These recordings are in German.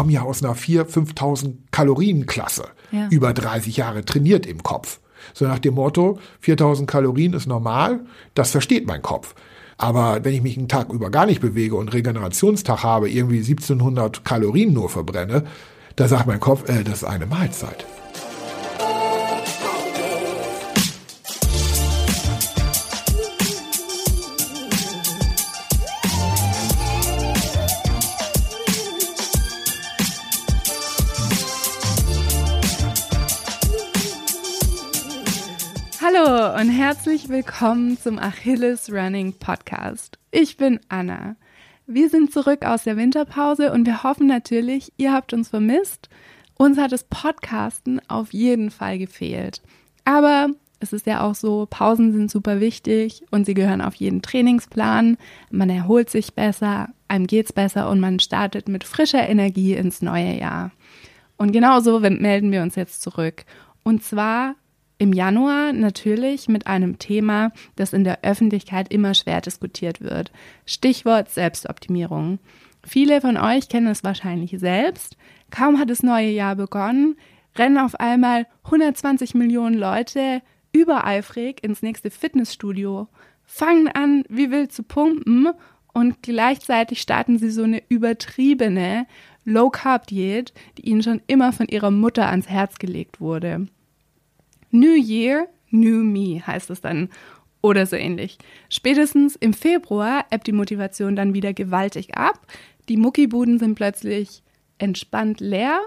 komme ja aus einer 4.000, 5.000 Kalorienklasse. Ja. Über 30 Jahre trainiert im Kopf. So nach dem Motto, 4.000 Kalorien ist normal, das versteht mein Kopf. Aber wenn ich mich einen Tag über gar nicht bewege und Regenerationstag habe, irgendwie 1700 Kalorien nur verbrenne, da sagt mein Kopf, äh, das ist eine Mahlzeit. Und herzlich willkommen zum Achilles Running Podcast. Ich bin Anna. Wir sind zurück aus der Winterpause und wir hoffen natürlich, ihr habt uns vermisst. Uns hat das Podcasten auf jeden Fall gefehlt. Aber es ist ja auch so, Pausen sind super wichtig und sie gehören auf jeden Trainingsplan. Man erholt sich besser, einem geht's besser und man startet mit frischer Energie ins neue Jahr. Und genauso melden wir uns jetzt zurück. Und zwar im Januar natürlich mit einem Thema, das in der Öffentlichkeit immer schwer diskutiert wird. Stichwort Selbstoptimierung. Viele von euch kennen es wahrscheinlich selbst. Kaum hat das neue Jahr begonnen, rennen auf einmal 120 Millionen Leute übereifrig ins nächste Fitnessstudio, fangen an, wie wild zu pumpen und gleichzeitig starten sie so eine übertriebene Low-Carb-Diät, die ihnen schon immer von ihrer Mutter ans Herz gelegt wurde. New Year, New Me heißt es dann oder so ähnlich. Spätestens im Februar ebbt die Motivation dann wieder gewaltig ab. Die Muckibuden sind plötzlich entspannt leer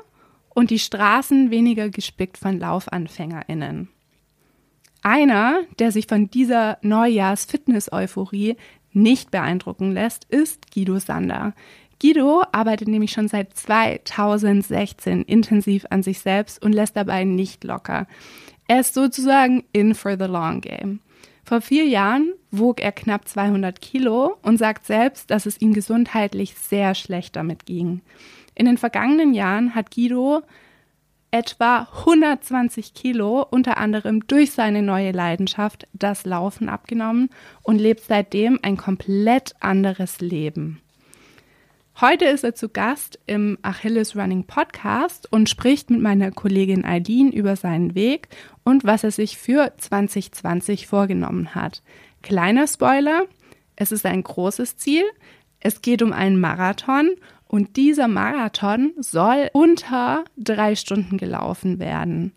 und die Straßen weniger gespickt von LaufanfängerInnen. Einer, der sich von dieser Neujahrs-Fitness-Euphorie nicht beeindrucken lässt, ist Guido Sander. Guido arbeitet nämlich schon seit 2016 intensiv an sich selbst und lässt dabei nicht locker. Er ist sozusagen in for the long game. Vor vier Jahren wog er knapp 200 Kilo und sagt selbst, dass es ihm gesundheitlich sehr schlecht damit ging. In den vergangenen Jahren hat Guido etwa 120 Kilo, unter anderem durch seine neue Leidenschaft, das Laufen abgenommen und lebt seitdem ein komplett anderes Leben. Heute ist er zu Gast im Achilles Running Podcast und spricht mit meiner Kollegin Eileen über seinen Weg und was er sich für 2020 vorgenommen hat. Kleiner Spoiler, es ist ein großes Ziel. Es geht um einen Marathon und dieser Marathon soll unter drei Stunden gelaufen werden.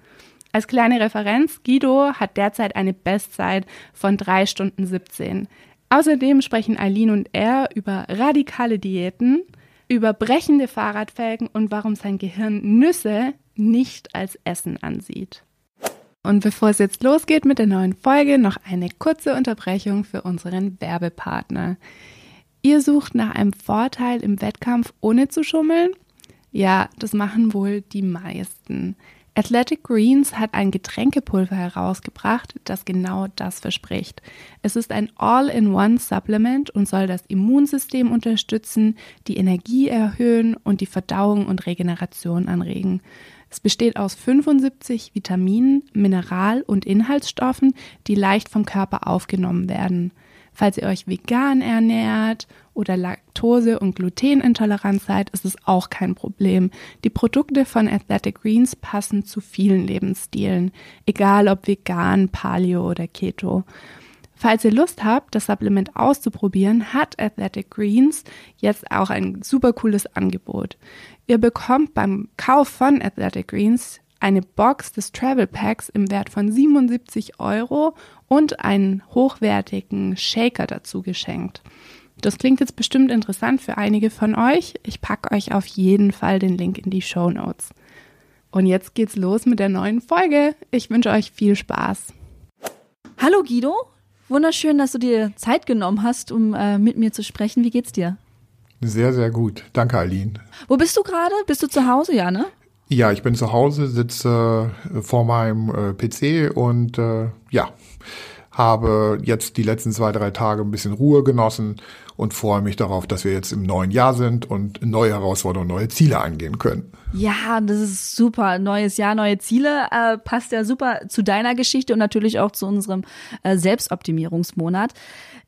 Als kleine Referenz, Guido hat derzeit eine Bestzeit von drei Stunden 17. Außerdem sprechen Eileen und er über radikale Diäten, über brechende Fahrradfelgen und warum sein Gehirn Nüsse nicht als Essen ansieht. Und bevor es jetzt losgeht mit der neuen Folge, noch eine kurze Unterbrechung für unseren Werbepartner. Ihr sucht nach einem Vorteil im Wettkampf ohne zu schummeln? Ja, das machen wohl die meisten. Athletic Greens hat ein Getränkepulver herausgebracht, das genau das verspricht. Es ist ein All-in-One-Supplement und soll das Immunsystem unterstützen, die Energie erhöhen und die Verdauung und Regeneration anregen. Es besteht aus 75 Vitaminen, Mineral- und Inhaltsstoffen, die leicht vom Körper aufgenommen werden. Falls ihr euch vegan ernährt oder Laktose- und Glutenintolerant seid, ist es auch kein Problem. Die Produkte von Athletic Greens passen zu vielen Lebensstilen, egal ob vegan, Paleo oder Keto. Falls ihr Lust habt, das Supplement auszuprobieren, hat Athletic Greens jetzt auch ein super cooles Angebot. Ihr bekommt beim Kauf von Athletic Greens eine Box des Travel Packs im Wert von 77 Euro und einen hochwertigen Shaker dazu geschenkt. Das klingt jetzt bestimmt interessant für einige von euch. Ich packe euch auf jeden Fall den Link in die Show Notes. Und jetzt geht's los mit der neuen Folge. Ich wünsche euch viel Spaß. Hallo Guido, wunderschön, dass du dir Zeit genommen hast, um äh, mit mir zu sprechen. Wie geht's dir? Sehr, sehr gut. Danke, Aline. Wo bist du gerade? Bist du zu Hause, ja, ne? Ja, ich bin zu Hause, sitze äh, vor meinem äh, PC und äh, ja, habe jetzt die letzten zwei, drei Tage ein bisschen Ruhe genossen und freue mich darauf, dass wir jetzt im neuen Jahr sind und neue Herausforderungen, neue Ziele angehen können. Ja, das ist super. Neues Jahr, neue Ziele. Äh, passt ja super zu deiner Geschichte und natürlich auch zu unserem äh, Selbstoptimierungsmonat.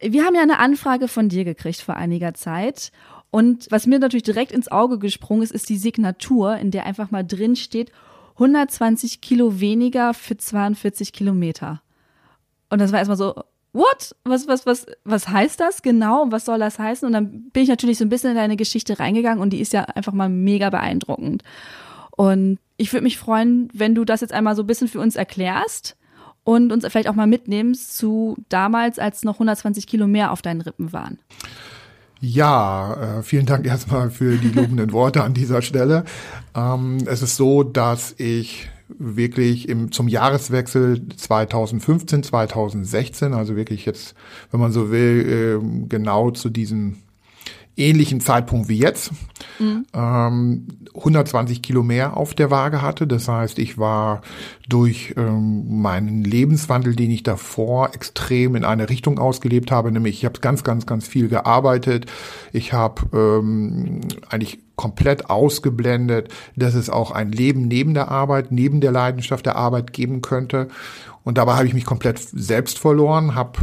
Wir haben ja eine Anfrage von dir gekriegt vor einiger Zeit Und was mir natürlich direkt ins Auge gesprungen ist, ist die Signatur, in der einfach mal drin steht, 120 Kilo weniger für 42 Kilometer. Und das war erstmal so, what? Was, was, was, was heißt das genau? Was soll das heißen? Und dann bin ich natürlich so ein bisschen in deine Geschichte reingegangen und die ist ja einfach mal mega beeindruckend. Und ich würde mich freuen, wenn du das jetzt einmal so ein bisschen für uns erklärst und uns vielleicht auch mal mitnimmst zu damals, als noch 120 Kilo mehr auf deinen Rippen waren. Ja, äh, vielen Dank erstmal für die lobenden Worte an dieser Stelle. Ähm, es ist so, dass ich wirklich im, zum Jahreswechsel 2015, 2016, also wirklich jetzt, wenn man so will, äh, genau zu diesem ähnlichen Zeitpunkt wie jetzt, mhm. ähm, 120 Kilo mehr auf der Waage hatte. Das heißt, ich war durch ähm, meinen Lebenswandel, den ich davor extrem in eine Richtung ausgelebt habe, nämlich ich habe ganz, ganz, ganz viel gearbeitet. Ich habe ähm, eigentlich komplett ausgeblendet, dass es auch ein Leben neben der Arbeit, neben der Leidenschaft der Arbeit geben könnte. Und dabei habe ich mich komplett selbst verloren, habe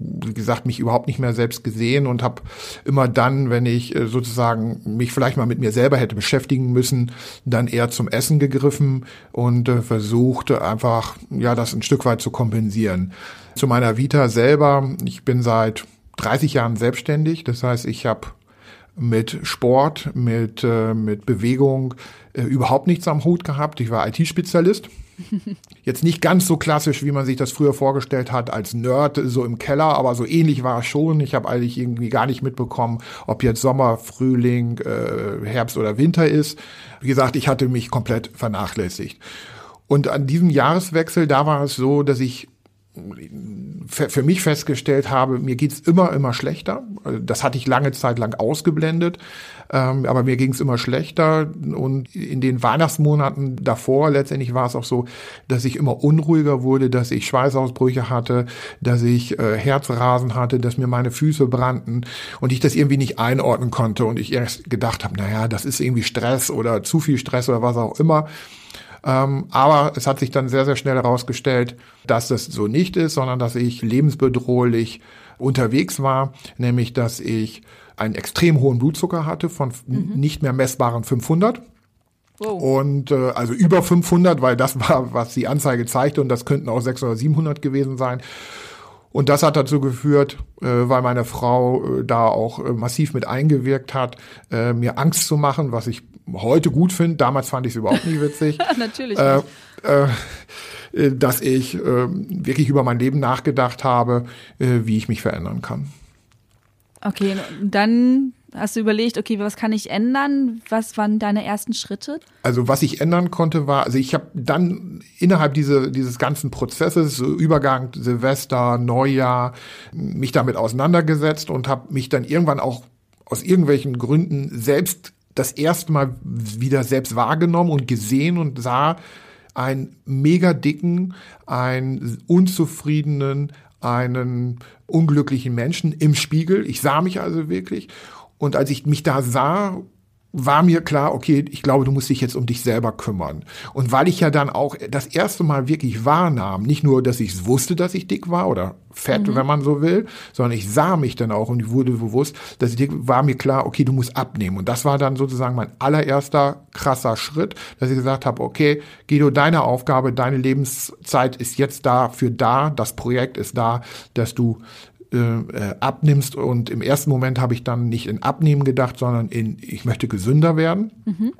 wie gesagt, mich überhaupt nicht mehr selbst gesehen und habe immer dann, wenn ich äh, sozusagen mich vielleicht mal mit mir selber hätte beschäftigen müssen, dann eher zum Essen gegriffen und äh, versuchte einfach, ja, das ein Stück weit zu kompensieren. Zu meiner Vita selber, ich bin seit 30 Jahren selbstständig, das heißt, ich habe mit Sport, mit, äh, mit Bewegung äh, überhaupt nichts am Hut gehabt. Ich war IT-Spezialist. Jetzt nicht ganz so klassisch, wie man sich das früher vorgestellt hat, als Nerd so im Keller, aber so ähnlich war es schon. Ich habe eigentlich irgendwie gar nicht mitbekommen, ob jetzt Sommer, Frühling, äh, Herbst oder Winter ist. Wie gesagt, ich hatte mich komplett vernachlässigt. Und an diesem Jahreswechsel, da war es so, dass ich für mich festgestellt habe, mir geht's immer, immer schlechter. Das hatte ich lange Zeit lang ausgeblendet, ähm, aber mir ging's immer schlechter. Und in den Weihnachtsmonaten davor letztendlich war es auch so, dass ich immer unruhiger wurde, dass ich Schweißausbrüche hatte, dass ich äh, Herzrasen hatte, dass mir meine Füße brannten und ich das irgendwie nicht einordnen konnte und ich erst gedacht habe, naja, das ist irgendwie Stress oder zu viel Stress oder was auch immer. Ähm, aber es hat sich dann sehr, sehr schnell herausgestellt, dass das so nicht ist, sondern dass ich lebensbedrohlich unterwegs war, nämlich dass ich einen extrem hohen Blutzucker hatte von mhm. nicht mehr messbaren 500. Wow. Und äh, also über 500, weil das war, was die Anzeige zeigte und das könnten auch 600 oder 700 gewesen sein. Und das hat dazu geführt, äh, weil meine Frau äh, da auch äh, massiv mit eingewirkt hat, äh, mir Angst zu machen, was ich heute gut finde. Damals fand ich es überhaupt nicht witzig. Natürlich. Äh, äh, dass ich äh, wirklich über mein Leben nachgedacht habe, äh, wie ich mich verändern kann. Okay, dann Hast du überlegt, okay, was kann ich ändern? Was waren deine ersten Schritte? Also was ich ändern konnte war, also ich habe dann innerhalb diese, dieses ganzen Prozesses, so Übergang Silvester, Neujahr, mich damit auseinandergesetzt und habe mich dann irgendwann auch aus irgendwelchen Gründen selbst das erste Mal wieder selbst wahrgenommen und gesehen und sah einen mega dicken, einen unzufriedenen, einen unglücklichen Menschen im Spiegel. Ich sah mich also wirklich und als ich mich da sah, war mir klar, okay, ich glaube, du musst dich jetzt um dich selber kümmern. Und weil ich ja dann auch das erste Mal wirklich wahrnahm, nicht nur, dass ich wusste, dass ich dick war oder fett, mhm. wenn man so will, sondern ich sah mich dann auch und ich wurde bewusst, dass ich dick war mir klar, okay, du musst abnehmen. Und das war dann sozusagen mein allererster krasser Schritt, dass ich gesagt habe, okay, Guido, deine Aufgabe, deine Lebenszeit ist jetzt dafür da, das Projekt ist da, dass du äh, äh, abnimmst. Und im ersten Moment habe ich dann nicht in Abnehmen gedacht, sondern in, ich möchte gesünder werden. Mhm.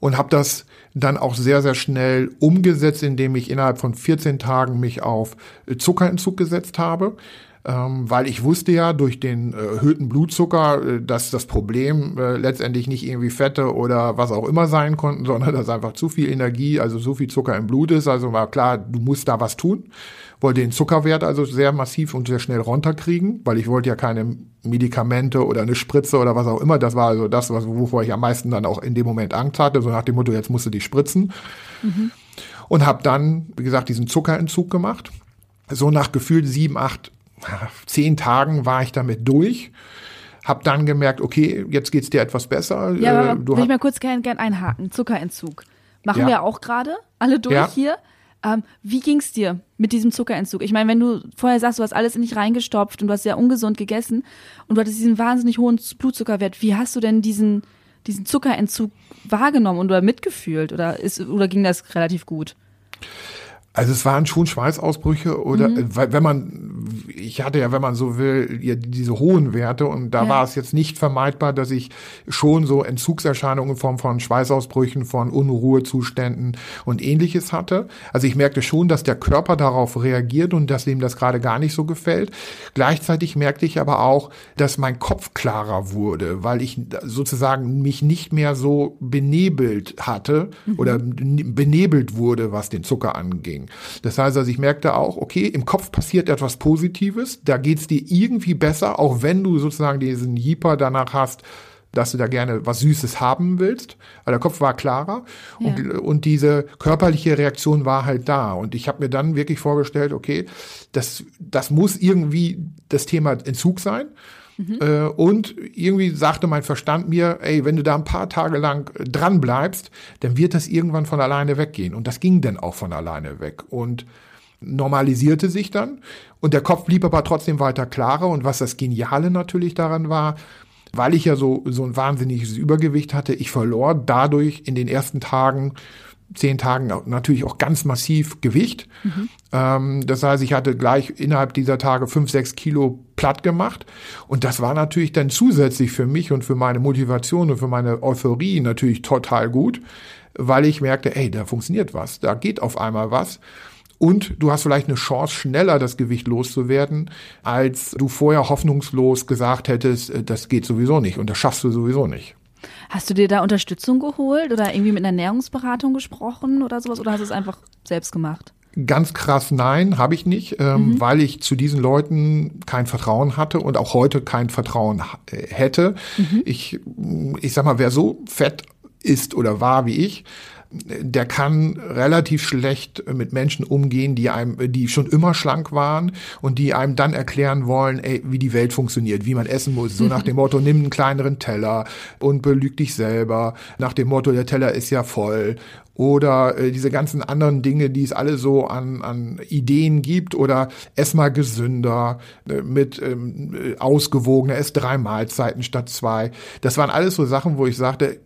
Und habe das dann auch sehr, sehr schnell umgesetzt, indem ich innerhalb von 14 Tagen mich auf Zuckerentzug gesetzt habe ähm, weil ich wusste ja durch den äh, erhöhten Blutzucker, äh, dass das Problem äh, letztendlich nicht irgendwie Fette oder was auch immer sein konnten, sondern dass einfach zu viel Energie, also so viel Zucker im Blut ist. Also war klar, du musst da was tun. Wollte den Zuckerwert also sehr massiv und sehr schnell runterkriegen, weil ich wollte ja keine Medikamente oder eine Spritze oder was auch immer. Das war also das, was, wovor ich am meisten dann auch in dem Moment Angst hatte, so nach dem Motto, jetzt musst du die spritzen. Mhm. Und habe dann, wie gesagt, diesen Zuckerentzug gemacht. So nach gefühlt sieben, acht zehn Tagen war ich damit durch. Hab dann gemerkt, okay, jetzt geht's dir etwas besser. Ja, äh, du will ich mal kurz gern, gern einhaken. Zuckerentzug. Machen ja. wir auch gerade alle durch ja. hier. Ähm, wie ging's dir mit diesem Zuckerentzug? Ich meine, wenn du vorher sagst, du hast alles in dich reingestopft und du hast sehr ungesund gegessen und du hattest diesen wahnsinnig hohen Blutzuckerwert, wie hast du denn diesen, diesen Zuckerentzug wahrgenommen und oder mitgefühlt? Oder, ist, oder ging das relativ gut? Also es waren schon Schweißausbrüche oder mhm. wenn man ich hatte ja, wenn man so will, ja, diese hohen Werte und da ja. war es jetzt nicht vermeidbar, dass ich schon so Entzugserscheinungen in Form von Schweißausbrüchen, von Unruhezuständen und ähnliches hatte. Also ich merkte schon, dass der Körper darauf reagiert und dass ihm das gerade gar nicht so gefällt. Gleichzeitig merkte ich aber auch, dass mein Kopf klarer wurde, weil ich sozusagen mich nicht mehr so benebelt hatte mhm. oder benebelt wurde, was den Zucker anging. Das heißt also, ich merkte auch, okay, im Kopf passiert etwas Positives, da geht's dir irgendwie besser, auch wenn du sozusagen diesen Jeeper danach hast, dass du da gerne was Süßes haben willst, weil der Kopf war klarer ja. und, und diese körperliche Reaktion war halt da. Und ich habe mir dann wirklich vorgestellt, okay, das, das muss irgendwie das Thema Entzug sein. Mhm. Äh, und irgendwie sagte mein Verstand mir, ey, wenn du da ein paar Tage lang dran bleibst, dann wird das irgendwann von alleine weggehen. Und das ging dann auch von alleine weg. Und normalisierte sich dann. Und der Kopf blieb aber trotzdem weiter klarer. Und was das Geniale natürlich daran war, weil ich ja so, so ein wahnsinniges Übergewicht hatte, ich verlor dadurch in den ersten Tagen zehn Tagen natürlich auch ganz massiv Gewicht. Mhm. Ähm, das heißt, ich hatte gleich innerhalb dieser Tage fünf, sechs Kilo platt gemacht. Und das war natürlich dann zusätzlich für mich und für meine Motivation und für meine Euphorie natürlich total gut, weil ich merkte, ey, da funktioniert was, da geht auf einmal was. Und du hast vielleicht eine Chance, schneller das Gewicht loszuwerden, als du vorher hoffnungslos gesagt hättest, äh, das geht sowieso nicht und das schaffst du sowieso nicht. Hast du dir da Unterstützung geholt oder irgendwie mit einer Ernährungsberatung gesprochen oder sowas oder hast du es einfach selbst gemacht? Ganz krass nein, habe ich nicht, ähm, mhm. weil ich zu diesen Leuten kein Vertrauen hatte und auch heute kein Vertrauen äh, hätte. Mhm. Ich, ich sag mal, wer so fett ist oder war wie ich, der kann relativ schlecht mit Menschen umgehen, die einem, die schon immer schlank waren und die einem dann erklären wollen, ey, wie die Welt funktioniert, wie man essen muss. So nach dem Motto, nimm einen kleineren Teller und belüg dich selber. Nach dem Motto, der Teller ist ja voll oder äh, diese ganzen anderen Dinge, die es alle so an, an Ideen gibt oder ess mal gesünder äh, mit ähm, äh, ausgewogener, ess drei Mahlzeiten statt zwei. Das waren alles so Sachen, wo ich sagte,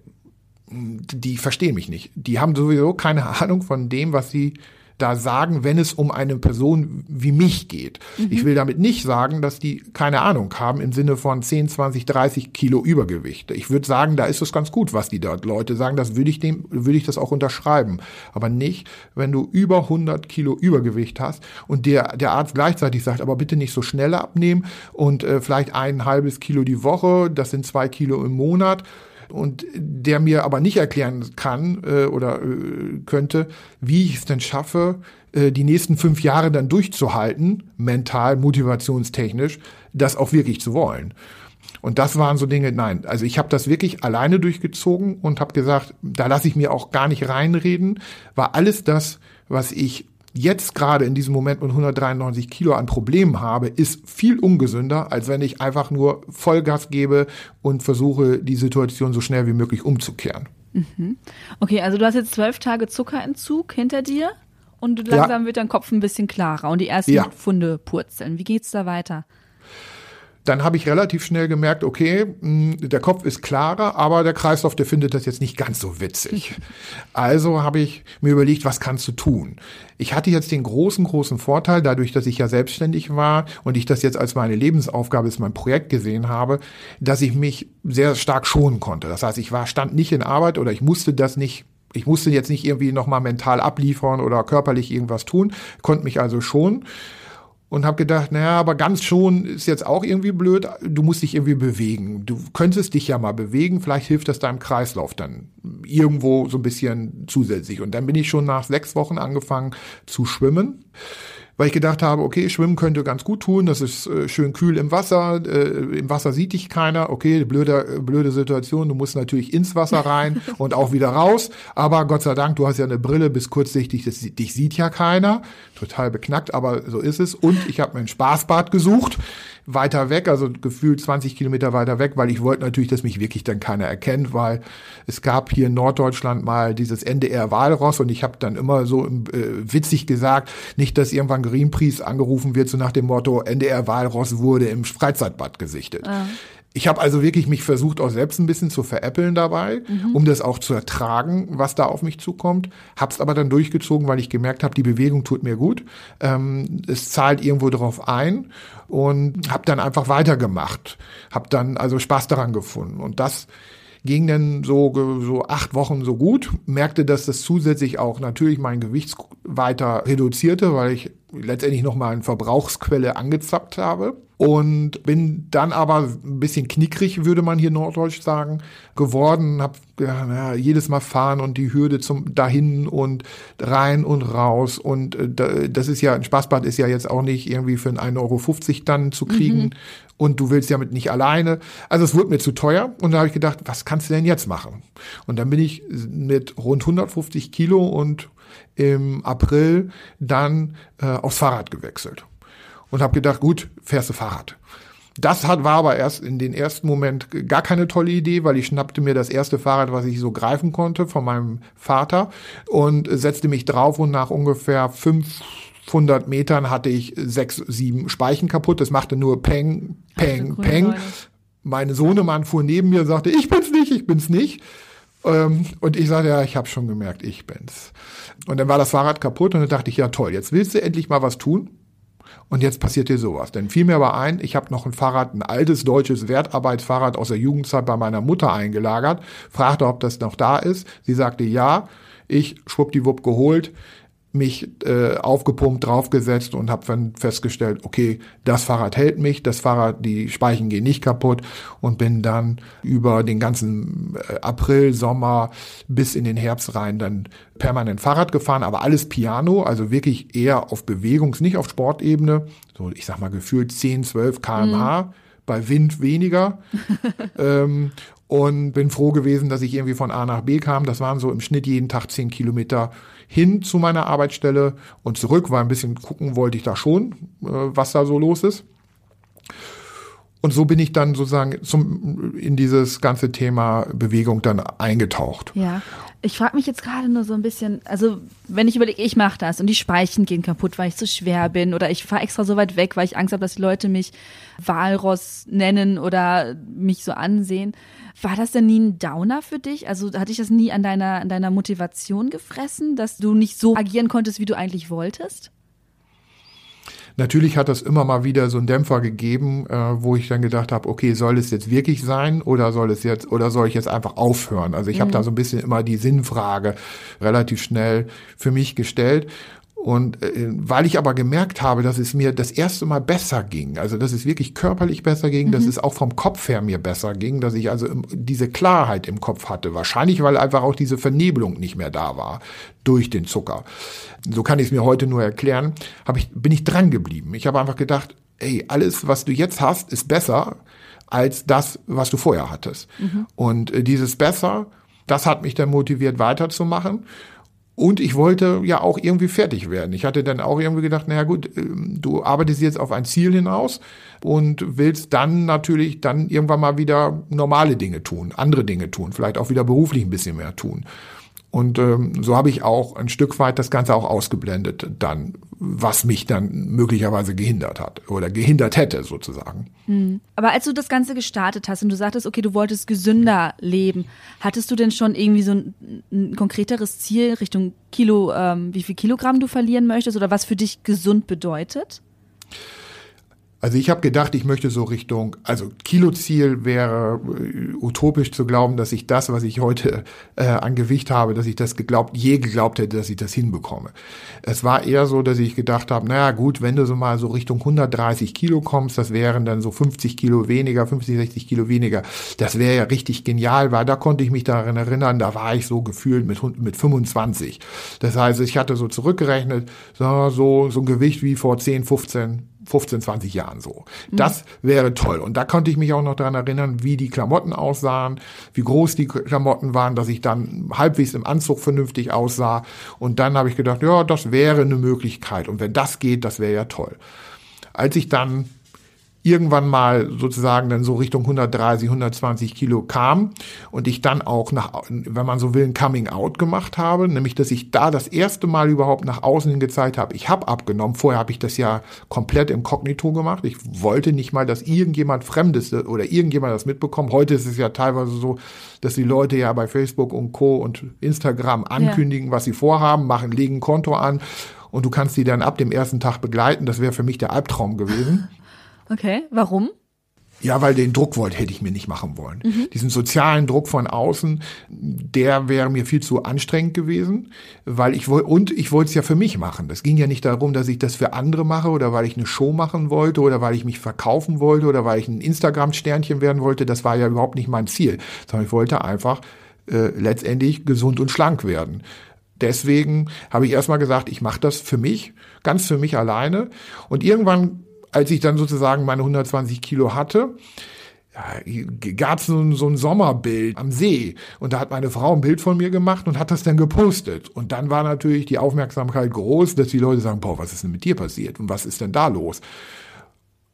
die verstehen mich nicht. Die haben sowieso keine Ahnung von dem, was sie da sagen, wenn es um eine Person wie mich geht. Mhm. Ich will damit nicht sagen, dass die keine Ahnung haben im Sinne von 10, 20, 30 Kilo Übergewicht. Ich würde sagen, da ist es ganz gut, was die dort Leute sagen. Das würde ich dem, würde ich das auch unterschreiben. Aber nicht, wenn du über 100 Kilo Übergewicht hast und der, der Arzt gleichzeitig sagt, aber bitte nicht so schnell abnehmen und äh, vielleicht ein halbes Kilo die Woche, das sind zwei Kilo im Monat und der mir aber nicht erklären kann äh, oder äh, könnte, wie ich es denn schaffe, äh, die nächsten fünf Jahre dann durchzuhalten, mental, motivationstechnisch, das auch wirklich zu wollen. Und das waren so Dinge, nein, also ich habe das wirklich alleine durchgezogen und habe gesagt, da lasse ich mir auch gar nicht reinreden, war alles das, was ich jetzt gerade in diesem Moment mit 193 Kilo an Problemen habe, ist viel ungesünder, als wenn ich einfach nur Vollgas gebe und versuche, die Situation so schnell wie möglich umzukehren. Mhm. Okay, also du hast jetzt zwölf Tage Zuckerentzug hinter dir und langsam ja. wird dein Kopf ein bisschen klarer und die ersten ja. Funde purzeln. Wie geht's da weiter? Dann habe ich relativ schnell gemerkt, okay, hm, der Kopf ist klarer, aber der Kreislauf, der findet das jetzt nicht ganz so witzig. Also habe ich mir überlegt, was kannst du tun? Ich hatte jetzt den großen, großen Vorteil, dadurch, dass ich ja selbstständig war und ich das jetzt als meine Lebensaufgabe, als mein Projekt gesehen habe, dass ich mich sehr stark schonen konnte. Das heißt, ich war, stand nicht in Arbeit oder ich musste das nicht ich musste jetzt nicht irgendwie nochmal mental abliefern oder körperlich irgendwas tun, konnte mich also schonen und habe gedacht, naja, aber ganz schon ist jetzt auch irgendwie blöd, du musst dich irgendwie bewegen. Du könntest dich ja mal bewegen, vielleicht hilft das deinem Kreislauf dann irgendwo so ein bisschen zusätzlich. Und dann bin ich schon nach sechs Wochen angefangen zu schwimmen weil ich gedacht habe, okay, Schwimmen könnte ganz gut tun, das ist äh, schön kühl im Wasser, äh, im Wasser sieht dich keiner, okay, blöde, blöde Situation, du musst natürlich ins Wasser rein und auch wieder raus, aber Gott sei Dank, du hast ja eine Brille, bist kurzsichtig, das, dich sieht ja keiner, total beknackt, aber so ist es. Und ich habe mir ein Spaßbad gesucht, weiter weg, also gefühlt 20 Kilometer weiter weg, weil ich wollte natürlich, dass mich wirklich dann keiner erkennt, weil es gab hier in Norddeutschland mal dieses NDR Walross und ich habe dann immer so äh, witzig gesagt, nicht, dass irgendwann Greenpeace angerufen wird, so nach dem Motto, NDR Walross wurde im Freizeitbad gesichtet. Ah. Ich habe also wirklich mich versucht, auch selbst ein bisschen zu veräppeln dabei, mhm. um das auch zu ertragen, was da auf mich zukommt. Hab's aber dann durchgezogen, weil ich gemerkt habe, die Bewegung tut mir gut. Ähm, es zahlt irgendwo darauf ein und habe dann einfach weitergemacht. Hab dann also Spaß daran gefunden. Und das ging dann so, so acht Wochen so gut, merkte, dass das zusätzlich auch natürlich mein Gewicht weiter reduzierte, weil ich letztendlich nochmal eine Verbrauchsquelle angezappt habe. Und bin dann aber ein bisschen knickrig, würde man hier norddeutsch sagen, geworden, habe ja, jedes Mal fahren und die Hürde zum dahin und rein und raus. Und äh, das ist ja, ein Spaßbad ist ja jetzt auch nicht irgendwie für einen 1,50 Euro dann zu kriegen. mhm. Und du willst ja mit nicht alleine. Also es wurde mir zu teuer und da habe ich gedacht, was kannst du denn jetzt machen? Und dann bin ich mit rund 150 Kilo und im April dann äh, aufs Fahrrad gewechselt und habe gedacht, gut, fährst du Fahrrad. Das hat, war aber erst in den ersten Moment gar keine tolle Idee, weil ich schnappte mir das erste Fahrrad, was ich so greifen konnte, von meinem Vater und setzte mich drauf und nach ungefähr 500 Metern hatte ich sechs, sieben Speichen kaputt. Das machte nur Peng, Peng, Peng. Mein Sohnemann fuhr neben mir und sagte, ich bin's nicht, ich bin's nicht. Ähm, und ich sagte, ja, ich habe schon gemerkt, ich bin's. Und dann war das Fahrrad kaputt und dann dachte ich, ja toll, jetzt willst du endlich mal was tun. Und jetzt passiert dir sowas. Denn fiel mir aber ein, ich habe noch ein Fahrrad, ein altes deutsches Wertarbeitsfahrrad aus der Jugendzeit bei meiner Mutter eingelagert, fragte, ob das noch da ist. Sie sagte ja. Ich schwuppdiwupp geholt, mich äh, aufgepumpt, draufgesetzt und habe dann festgestellt, okay, das Fahrrad hält mich, das Fahrrad, die Speichen gehen nicht kaputt und bin dann über den ganzen äh, April, Sommer bis in den Herbst rein dann permanent Fahrrad gefahren, aber alles Piano, also wirklich eher auf Bewegungs-, nicht auf Sportebene, so ich sag mal gefühlt 10, 12 kmh. Mhm bei Wind weniger. ähm, und bin froh gewesen, dass ich irgendwie von A nach B kam. Das waren so im Schnitt jeden Tag zehn Kilometer hin zu meiner Arbeitsstelle und zurück, weil ein bisschen gucken wollte ich da schon, äh, was da so los ist. Und so bin ich dann sozusagen zum, in dieses ganze Thema Bewegung dann eingetaucht. Ja. Ich frage mich jetzt gerade nur so ein bisschen, also wenn ich überlege, ich mache das und die Speichen gehen kaputt, weil ich zu schwer bin oder ich fahre extra so weit weg, weil ich Angst habe, dass die Leute mich Walross nennen oder mich so ansehen. War das denn nie ein Downer für dich? Also hatte ich das nie an deiner, an deiner Motivation gefressen, dass du nicht so agieren konntest, wie du eigentlich wolltest? Natürlich hat das immer mal wieder so einen Dämpfer gegeben, äh, wo ich dann gedacht habe, okay, soll es jetzt wirklich sein oder soll es jetzt oder soll ich jetzt einfach aufhören? Also ich mhm. habe da so ein bisschen immer die Sinnfrage relativ schnell für mich gestellt und äh, weil ich aber gemerkt habe, dass es mir das erste Mal besser ging, also dass es wirklich körperlich besser ging, mhm. dass es auch vom Kopf her mir besser ging, dass ich also diese Klarheit im Kopf hatte. Wahrscheinlich, weil einfach auch diese Vernebelung nicht mehr da war durch den Zucker. So kann ich es mir heute nur erklären. Hab ich, bin ich dran geblieben. Ich habe einfach gedacht, ey, alles, was du jetzt hast, ist besser als das, was du vorher hattest. Mhm. Und äh, dieses besser, das hat mich dann motiviert, weiterzumachen. Und ich wollte ja auch irgendwie fertig werden. Ich hatte dann auch irgendwie gedacht, naja gut, ähm, du arbeitest jetzt auf ein Ziel hinaus und willst dann natürlich dann irgendwann mal wieder normale Dinge tun, andere Dinge tun, vielleicht auch wieder beruflich ein bisschen mehr tun. Und ähm, so habe ich auch ein Stück weit das Ganze auch ausgeblendet dann, was mich dann möglicherweise gehindert hat oder gehindert hätte sozusagen. Hm. Aber als du das Ganze gestartet hast und du sagtest, okay, du wolltest gesünder leben, hattest du denn schon irgendwie so ein, ein konkreteres Ziel Richtung Kilo, ähm, wie viel Kilogramm du verlieren möchtest oder was für dich gesund bedeutet? Also ich habe gedacht, ich möchte so Richtung, also Kiloziel wäre äh, utopisch zu glauben, dass ich das, was ich heute äh, an Gewicht habe, dass ich das geglaubt, je geglaubt hätte, dass ich das hinbekomme. Es war eher so, dass ich gedacht habe, naja gut, wenn du so mal so Richtung 130 Kilo kommst, das wären dann so 50 Kilo weniger, 50, 60 Kilo weniger. Das wäre ja richtig genial, weil da konnte ich mich daran erinnern, da war ich so gefühlt mit, mit 25. Das heißt, ich hatte so zurückgerechnet, so, so, so ein Gewicht wie vor 10, 15 15, 20 Jahren so. Das wäre toll. Und da konnte ich mich auch noch daran erinnern, wie die Klamotten aussahen, wie groß die Klamotten waren, dass ich dann halbwegs im Anzug vernünftig aussah. Und dann habe ich gedacht, ja, das wäre eine Möglichkeit. Und wenn das geht, das wäre ja toll. Als ich dann irgendwann mal sozusagen dann so Richtung 130, 120 Kilo kam und ich dann auch nach, wenn man so will, ein Coming Out gemacht habe, nämlich dass ich da das erste Mal überhaupt nach außen hin gezeigt habe, ich habe abgenommen. Vorher habe ich das ja komplett im Kognito gemacht. Ich wollte nicht mal, dass irgendjemand Fremdes oder irgendjemand das mitbekommt. Heute ist es ja teilweise so, dass die Leute ja bei Facebook und Co. und Instagram ankündigen, ja. was sie vorhaben, machen, legen Konto an und du kannst die dann ab dem ersten Tag begleiten. Das wäre für mich der Albtraum gewesen. Okay, warum? Ja, weil den Druck wollte, hätte ich mir nicht machen wollen. Mhm. Diesen sozialen Druck von außen, der wäre mir viel zu anstrengend gewesen, weil ich wollte, und ich wollte es ja für mich machen. Das ging ja nicht darum, dass ich das für andere mache oder weil ich eine Show machen wollte oder weil ich mich verkaufen wollte oder weil ich ein Instagram-Sternchen werden wollte. Das war ja überhaupt nicht mein Ziel, sondern ich wollte einfach äh, letztendlich gesund und schlank werden. Deswegen habe ich erstmal gesagt, ich mache das für mich, ganz für mich alleine. Und irgendwann als ich dann sozusagen meine 120 Kilo hatte, gab es so, so ein Sommerbild am See und da hat meine Frau ein Bild von mir gemacht und hat das dann gepostet. Und dann war natürlich die Aufmerksamkeit groß, dass die Leute sagen, boah, was ist denn mit dir passiert und was ist denn da los?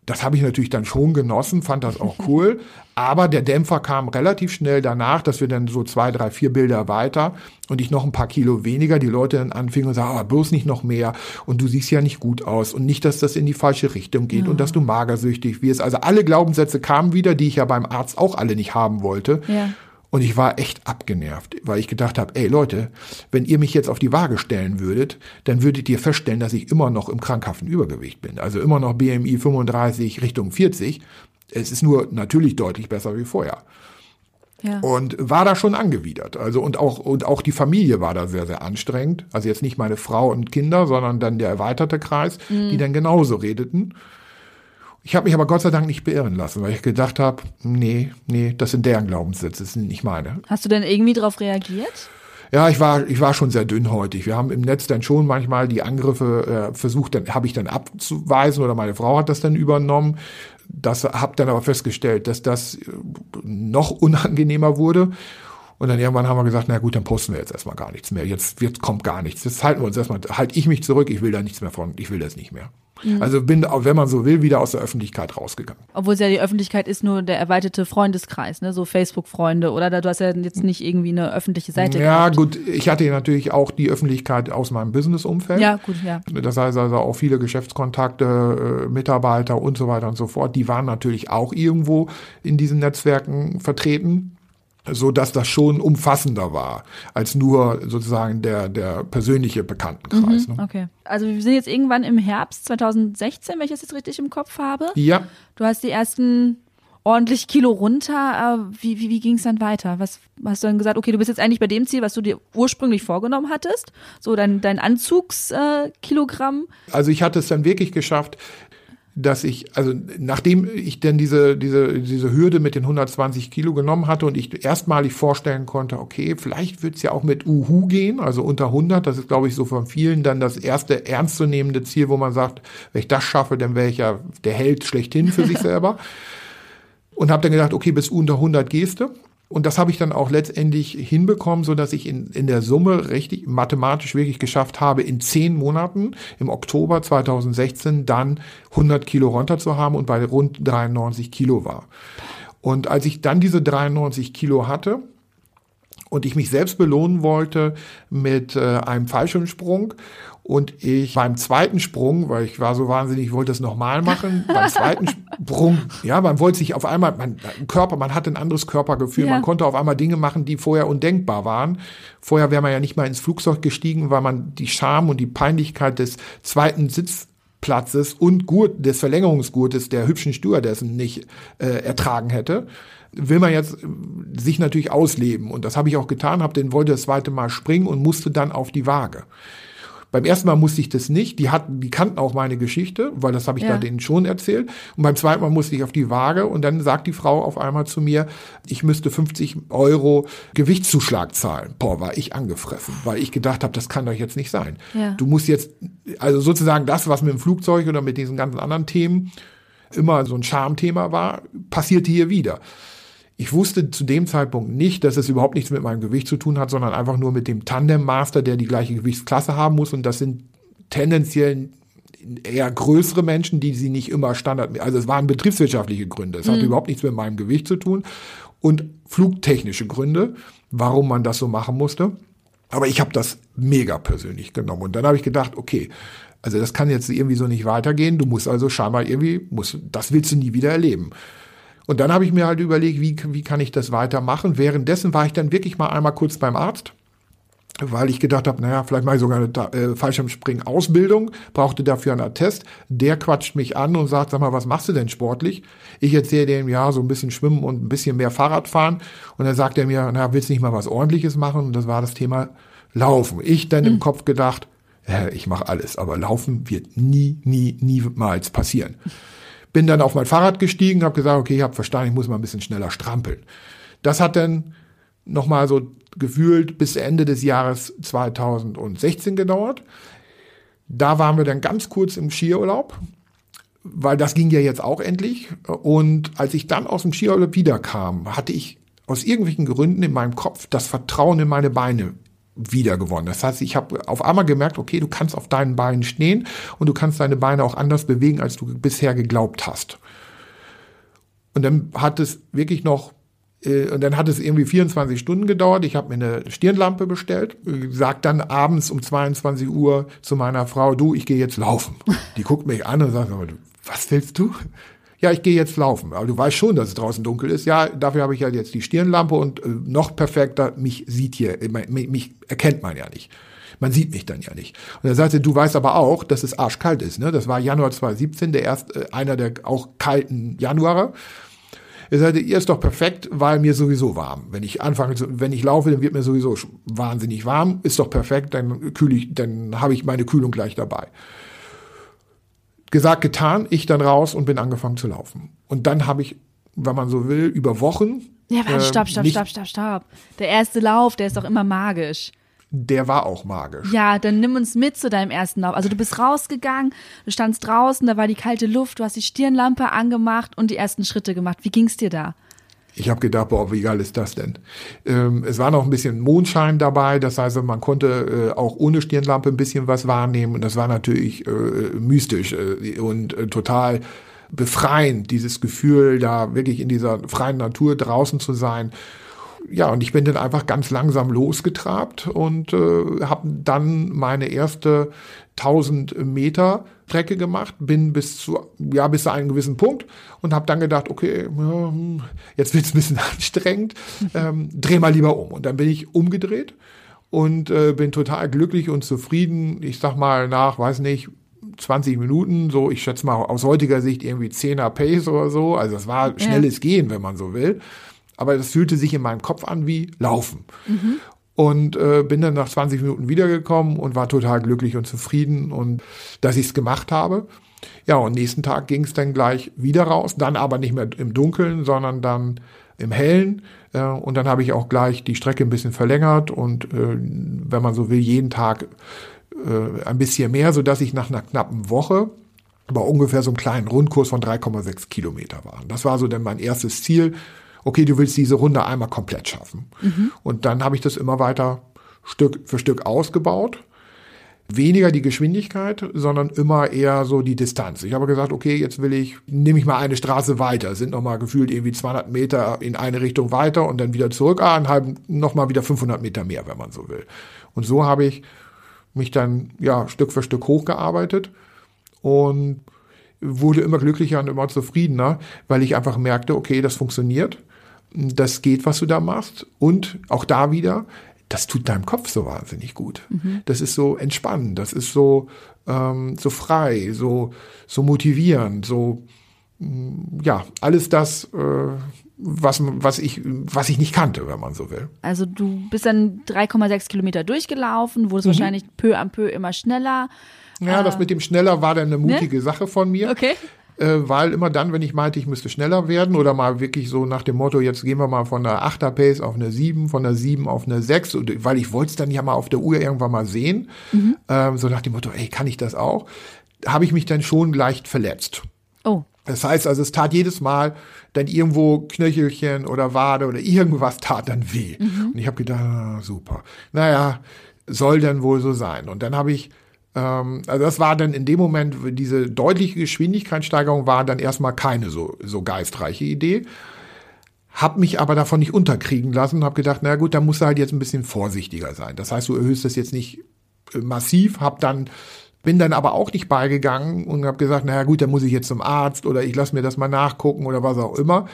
Das habe ich natürlich dann schon genossen, fand das auch cool. Aber der Dämpfer kam relativ schnell danach, dass wir dann so zwei, drei, vier Bilder weiter und ich noch ein paar Kilo weniger, die Leute dann anfingen und sagen, ah, bloß nicht noch mehr und du siehst ja nicht gut aus und nicht, dass das in die falsche Richtung geht ja. und dass du magersüchtig wirst. Also alle Glaubenssätze kamen wieder, die ich ja beim Arzt auch alle nicht haben wollte. Ja. Und ich war echt abgenervt, weil ich gedacht habe, ey Leute, wenn ihr mich jetzt auf die Waage stellen würdet, dann würdet ihr feststellen, dass ich immer noch im krankhaften Übergewicht bin. Also immer noch BMI 35 Richtung 40. Es ist nur natürlich deutlich besser wie vorher. Ja. Und war da schon angewidert. Also und auch und auch die Familie war da sehr sehr anstrengend. Also jetzt nicht meine Frau und Kinder, sondern dann der erweiterte Kreis, mhm. die dann genauso redeten. Ich habe mich aber Gott sei Dank nicht beirren lassen, weil ich gedacht habe, nee, nee, das sind deren Glaubenssätze, das sind nicht meine. Hast du denn irgendwie darauf reagiert? Ja, ich war, ich war schon sehr dünnhäutig. Wir haben im Netz dann schon manchmal die Angriffe äh, versucht, dann habe ich dann abzuweisen oder meine Frau hat das dann übernommen. Das habe dann aber festgestellt, dass das äh, noch unangenehmer wurde. Und dann irgendwann haben wir gesagt, na gut, dann posten wir jetzt erstmal gar nichts mehr. Jetzt, jetzt kommt gar nichts. Jetzt halten wir uns erstmal, halte ich mich zurück, ich will da nichts mehr von, ich will das nicht mehr. Mhm. Also bin, wenn man so will, wieder aus der Öffentlichkeit rausgegangen. Obwohl es ja die Öffentlichkeit ist nur der erweiterte Freundeskreis, ne? so Facebook-Freunde oder da, du hast ja jetzt nicht irgendwie eine öffentliche Seite. Ja, gehabt. gut, ich hatte natürlich auch die Öffentlichkeit aus meinem Business-Umfeld. Ja, gut, ja. Das heißt also auch viele Geschäftskontakte, äh, Mitarbeiter und so weiter und so fort, die waren natürlich auch irgendwo in diesen Netzwerken vertreten so dass das schon umfassender war als nur sozusagen der der persönliche Bekanntenkreis. Mhm, ne? Okay. Also wir sind jetzt irgendwann im Herbst 2016, wenn ich das jetzt richtig im Kopf habe. Ja. Du hast die ersten ordentlich Kilo runter. Wie, wie, wie ging es dann weiter? Was hast du dann gesagt? Okay, du bist jetzt eigentlich bei dem Ziel, was du dir ursprünglich vorgenommen hattest. So dein, dein Anzugskilogramm. Äh, also ich hatte es dann wirklich geschafft, dass ich, also nachdem ich denn diese, diese, diese Hürde mit den 120 Kilo genommen hatte und ich erstmalig vorstellen konnte, okay, vielleicht wird's ja auch mit Uhu gehen, also unter 100, das ist, glaube ich, so von vielen dann das erste ernstzunehmende Ziel, wo man sagt, wenn ich das schaffe, dann wäre ich ja der Held schlechthin für sich selber. Und habe dann gedacht, okay, bis unter 100 gehst du. Und das habe ich dann auch letztendlich hinbekommen, so dass ich in, in der Summe richtig mathematisch wirklich geschafft habe, in zehn Monaten im Oktober 2016 dann 100 Kilo runter zu haben und bei rund 93 Kilo war. Und als ich dann diese 93 Kilo hatte, und ich mich selbst belohnen wollte mit äh, einem Fallschirmsprung und ich beim zweiten Sprung, weil ich war so wahnsinnig, ich wollte das nochmal machen, beim zweiten Sprung, ja, man wollte sich auf einmal, man, Körper, man hatte ein anderes Körpergefühl, ja. man konnte auf einmal Dinge machen, die vorher undenkbar waren. Vorher wäre man ja nicht mal ins Flugzeug gestiegen, weil man die Scham und die Peinlichkeit des zweiten Sitzplatzes und Gurt, des Verlängerungsgurtes der hübschen Stewardessen nicht äh, ertragen hätte will man jetzt sich natürlich ausleben und das habe ich auch getan, habe den wollte das zweite Mal springen und musste dann auf die Waage. Beim ersten Mal musste ich das nicht. Die hatten, die kannten auch meine Geschichte, weil das habe ich ja. da denen schon erzählt. Und beim zweiten Mal musste ich auf die Waage und dann sagt die Frau auf einmal zu mir, ich müsste 50 Euro Gewichtszuschlag zahlen. Boah, war ich angefressen, weil ich gedacht habe, das kann doch jetzt nicht sein. Ja. Du musst jetzt, also sozusagen das, was mit dem Flugzeug oder mit diesen ganzen anderen Themen immer so ein Charmthema war, passierte hier wieder. Ich wusste zu dem Zeitpunkt nicht, dass es überhaupt nichts mit meinem Gewicht zu tun hat, sondern einfach nur mit dem Tandem Master, der die gleiche Gewichtsklasse haben muss. Und das sind tendenziell eher größere Menschen, die sie nicht immer Standard, also es waren betriebswirtschaftliche Gründe. Es mhm. hatte überhaupt nichts mit meinem Gewicht zu tun und flugtechnische Gründe, warum man das so machen musste. Aber ich habe das mega persönlich genommen und dann habe ich gedacht, okay, also das kann jetzt irgendwie so nicht weitergehen. Du musst also scheinbar irgendwie, musst, das willst du nie wieder erleben. Und dann habe ich mir halt überlegt, wie, wie kann ich das weitermachen. Währenddessen war ich dann wirklich mal einmal kurz beim Arzt weil ich gedacht habe, naja, vielleicht mache ich sogar eine äh, Fallschirmspringen-Ausbildung, brauchte dafür einen Attest. Der quatscht mich an und sagt, sag mal, was machst du denn sportlich? Ich erzähle dem, ja, so ein bisschen schwimmen und ein bisschen mehr Fahrrad fahren. Und dann sagt er mir, na, willst du nicht mal was ordentliches machen? Und das war das Thema Laufen. Ich dann mhm. im Kopf gedacht, äh, ich mache alles, aber Laufen wird nie, nie, niemals passieren. Bin dann auf mein Fahrrad gestiegen, habe gesagt, okay, ich habe verstanden, ich muss mal ein bisschen schneller strampeln. Das hat dann nochmal so gefühlt bis Ende des Jahres 2016 gedauert. Da waren wir dann ganz kurz im Skiurlaub, weil das ging ja jetzt auch endlich. Und als ich dann aus dem Skiurlaub wiederkam, hatte ich aus irgendwelchen Gründen in meinem Kopf das Vertrauen in meine Beine wiedergewonnen. Das heißt, ich habe auf einmal gemerkt, okay, du kannst auf deinen Beinen stehen und du kannst deine Beine auch anders bewegen, als du bisher geglaubt hast. Und dann hat es wirklich noch äh, und dann hat es irgendwie 24 Stunden gedauert. Ich habe mir eine Stirnlampe bestellt, sag dann abends um 22 Uhr zu meiner Frau, du, ich gehe jetzt laufen. Die guckt mich an und sagt, was willst du? Ja, ich gehe jetzt laufen. Aber du weißt schon, dass es draußen dunkel ist. Ja, dafür habe ich ja jetzt die Stirnlampe und äh, noch perfekter, mich sieht hier, äh, mich, mich erkennt man ja nicht. Man sieht mich dann ja nicht. Und er sagte, du weißt aber auch, dass es arschkalt ist. Ne? Das war Januar 2017, der erst einer der auch kalten Januare. Er sagte, ihr ist doch perfekt, weil mir sowieso warm. Wenn ich anfange, zu, wenn ich laufe, dann wird mir sowieso wahnsinnig warm. Ist doch perfekt, dann kühle ich, dann habe ich meine Kühlung gleich dabei. Gesagt, getan, ich dann raus und bin angefangen zu laufen. Und dann habe ich, wenn man so will, über Wochen. Ja, warte, stopp, stopp, stopp, stopp, stopp. Der erste Lauf, der ist doch immer magisch der war auch magisch. Ja, dann nimm uns mit zu deinem ersten Lauf. Also du bist rausgegangen, du standst draußen, da war die kalte Luft, du hast die Stirnlampe angemacht und die ersten Schritte gemacht. Wie ging's dir da? Ich habe gedacht, boah, wie geil ist das denn? Ähm, es war noch ein bisschen Mondschein dabei, das heißt, man konnte äh, auch ohne Stirnlampe ein bisschen was wahrnehmen und das war natürlich äh, mystisch äh, und äh, total befreiend, dieses Gefühl, da wirklich in dieser freien Natur draußen zu sein ja, und ich bin dann einfach ganz langsam losgetrabt und äh, habe dann meine erste 1000 Meter Strecke gemacht, bin bis zu ja bis zu einem gewissen Punkt und habe dann gedacht, okay, ja, hm, jetzt wird's ein bisschen anstrengend, ähm, dreh mal lieber um. Und dann bin ich umgedreht und äh, bin total glücklich und zufrieden. Ich sag mal nach, weiß nicht, 20 Minuten, so ich schätze mal aus heutiger Sicht irgendwie 10er Pace oder so. Also es war schnelles ja. Gehen, wenn man so will aber das fühlte sich in meinem Kopf an wie Laufen. Mhm. Und äh, bin dann nach 20 Minuten wiedergekommen und war total glücklich und zufrieden und dass ich es gemacht habe. Ja, und nächsten Tag ging es dann gleich wieder raus, dann aber nicht mehr im Dunkeln, sondern dann im Hellen. Äh, und dann habe ich auch gleich die Strecke ein bisschen verlängert und äh, wenn man so will, jeden Tag äh, ein bisschen mehr, so dass ich nach einer knappen Woche bei ungefähr so einem kleinen Rundkurs von 3,6 Kilometer war. Das war so dann mein erstes Ziel okay, du willst diese Runde einmal komplett schaffen. Mhm. Und dann habe ich das immer weiter Stück für Stück ausgebaut. Weniger die Geschwindigkeit, sondern immer eher so die Distanz. Ich habe gesagt, okay, jetzt will ich, nehme ich mal eine Straße weiter, sind nochmal gefühlt irgendwie 200 Meter in eine Richtung weiter und dann wieder zurück, ah, einen nochmal wieder 500 Meter mehr, wenn man so will. Und so habe ich mich dann, ja, Stück für Stück hochgearbeitet und wurde immer glücklicher und immer zufriedener, weil ich einfach merkte, okay, das funktioniert das geht, was du da machst. Und auch da wieder, das tut deinem Kopf so wahnsinnig gut. Mhm. Das ist so entspannend, das ist so, ähm, so frei, so, so motivierend, so, mm, ja, alles das, äh, was, was, ich, was ich nicht kannte, wenn man so will. Also du bist dann 3,6 Kilometer durchgelaufen, wurdest mhm. wahrscheinlich peu à peu immer schneller. Ja, äh, das mit dem schneller war dann eine ne? mutige ne? Sache von mir. Okay äh, weil immer dann, wenn ich meinte, ich müsste schneller werden oder mal wirklich so nach dem Motto, jetzt gehen wir mal von einer 8er Pace auf eine 7, von einer 7 auf eine 6, weil ich wollte es dann ja mal auf der Uhr irgendwann mal sehen, mhm. ähm, so nach dem Motto, ey, kann ich das auch? Habe ich mich dann schon leicht verletzt. Oh. Das heißt also, es tat jedes Mal dann irgendwo Knöchelchen oder Wade oder irgendwas tat dann weh. Mhm. Und ich habe gedacht, ah, super. Naja, soll dann wohl so sein. Und dann habe ich Ähm, also das war dann in dem Moment, diese deutliche Geschwindigkeitssteigerung war dann erstmal keine so, so geistreiche Idee. Hab mich aber davon nicht unterkriegen lassen und habe gedacht, na gut, da musst du halt jetzt ein bisschen vorsichtiger sein. Das heißt, du erhöhst das jetzt nicht äh, massiv, hab dann bin dann aber auch nicht beigegangen und habe gesagt, naja gut, dann muss ich jetzt zum Arzt oder ich lasse mir das mal nachgucken oder was auch immer.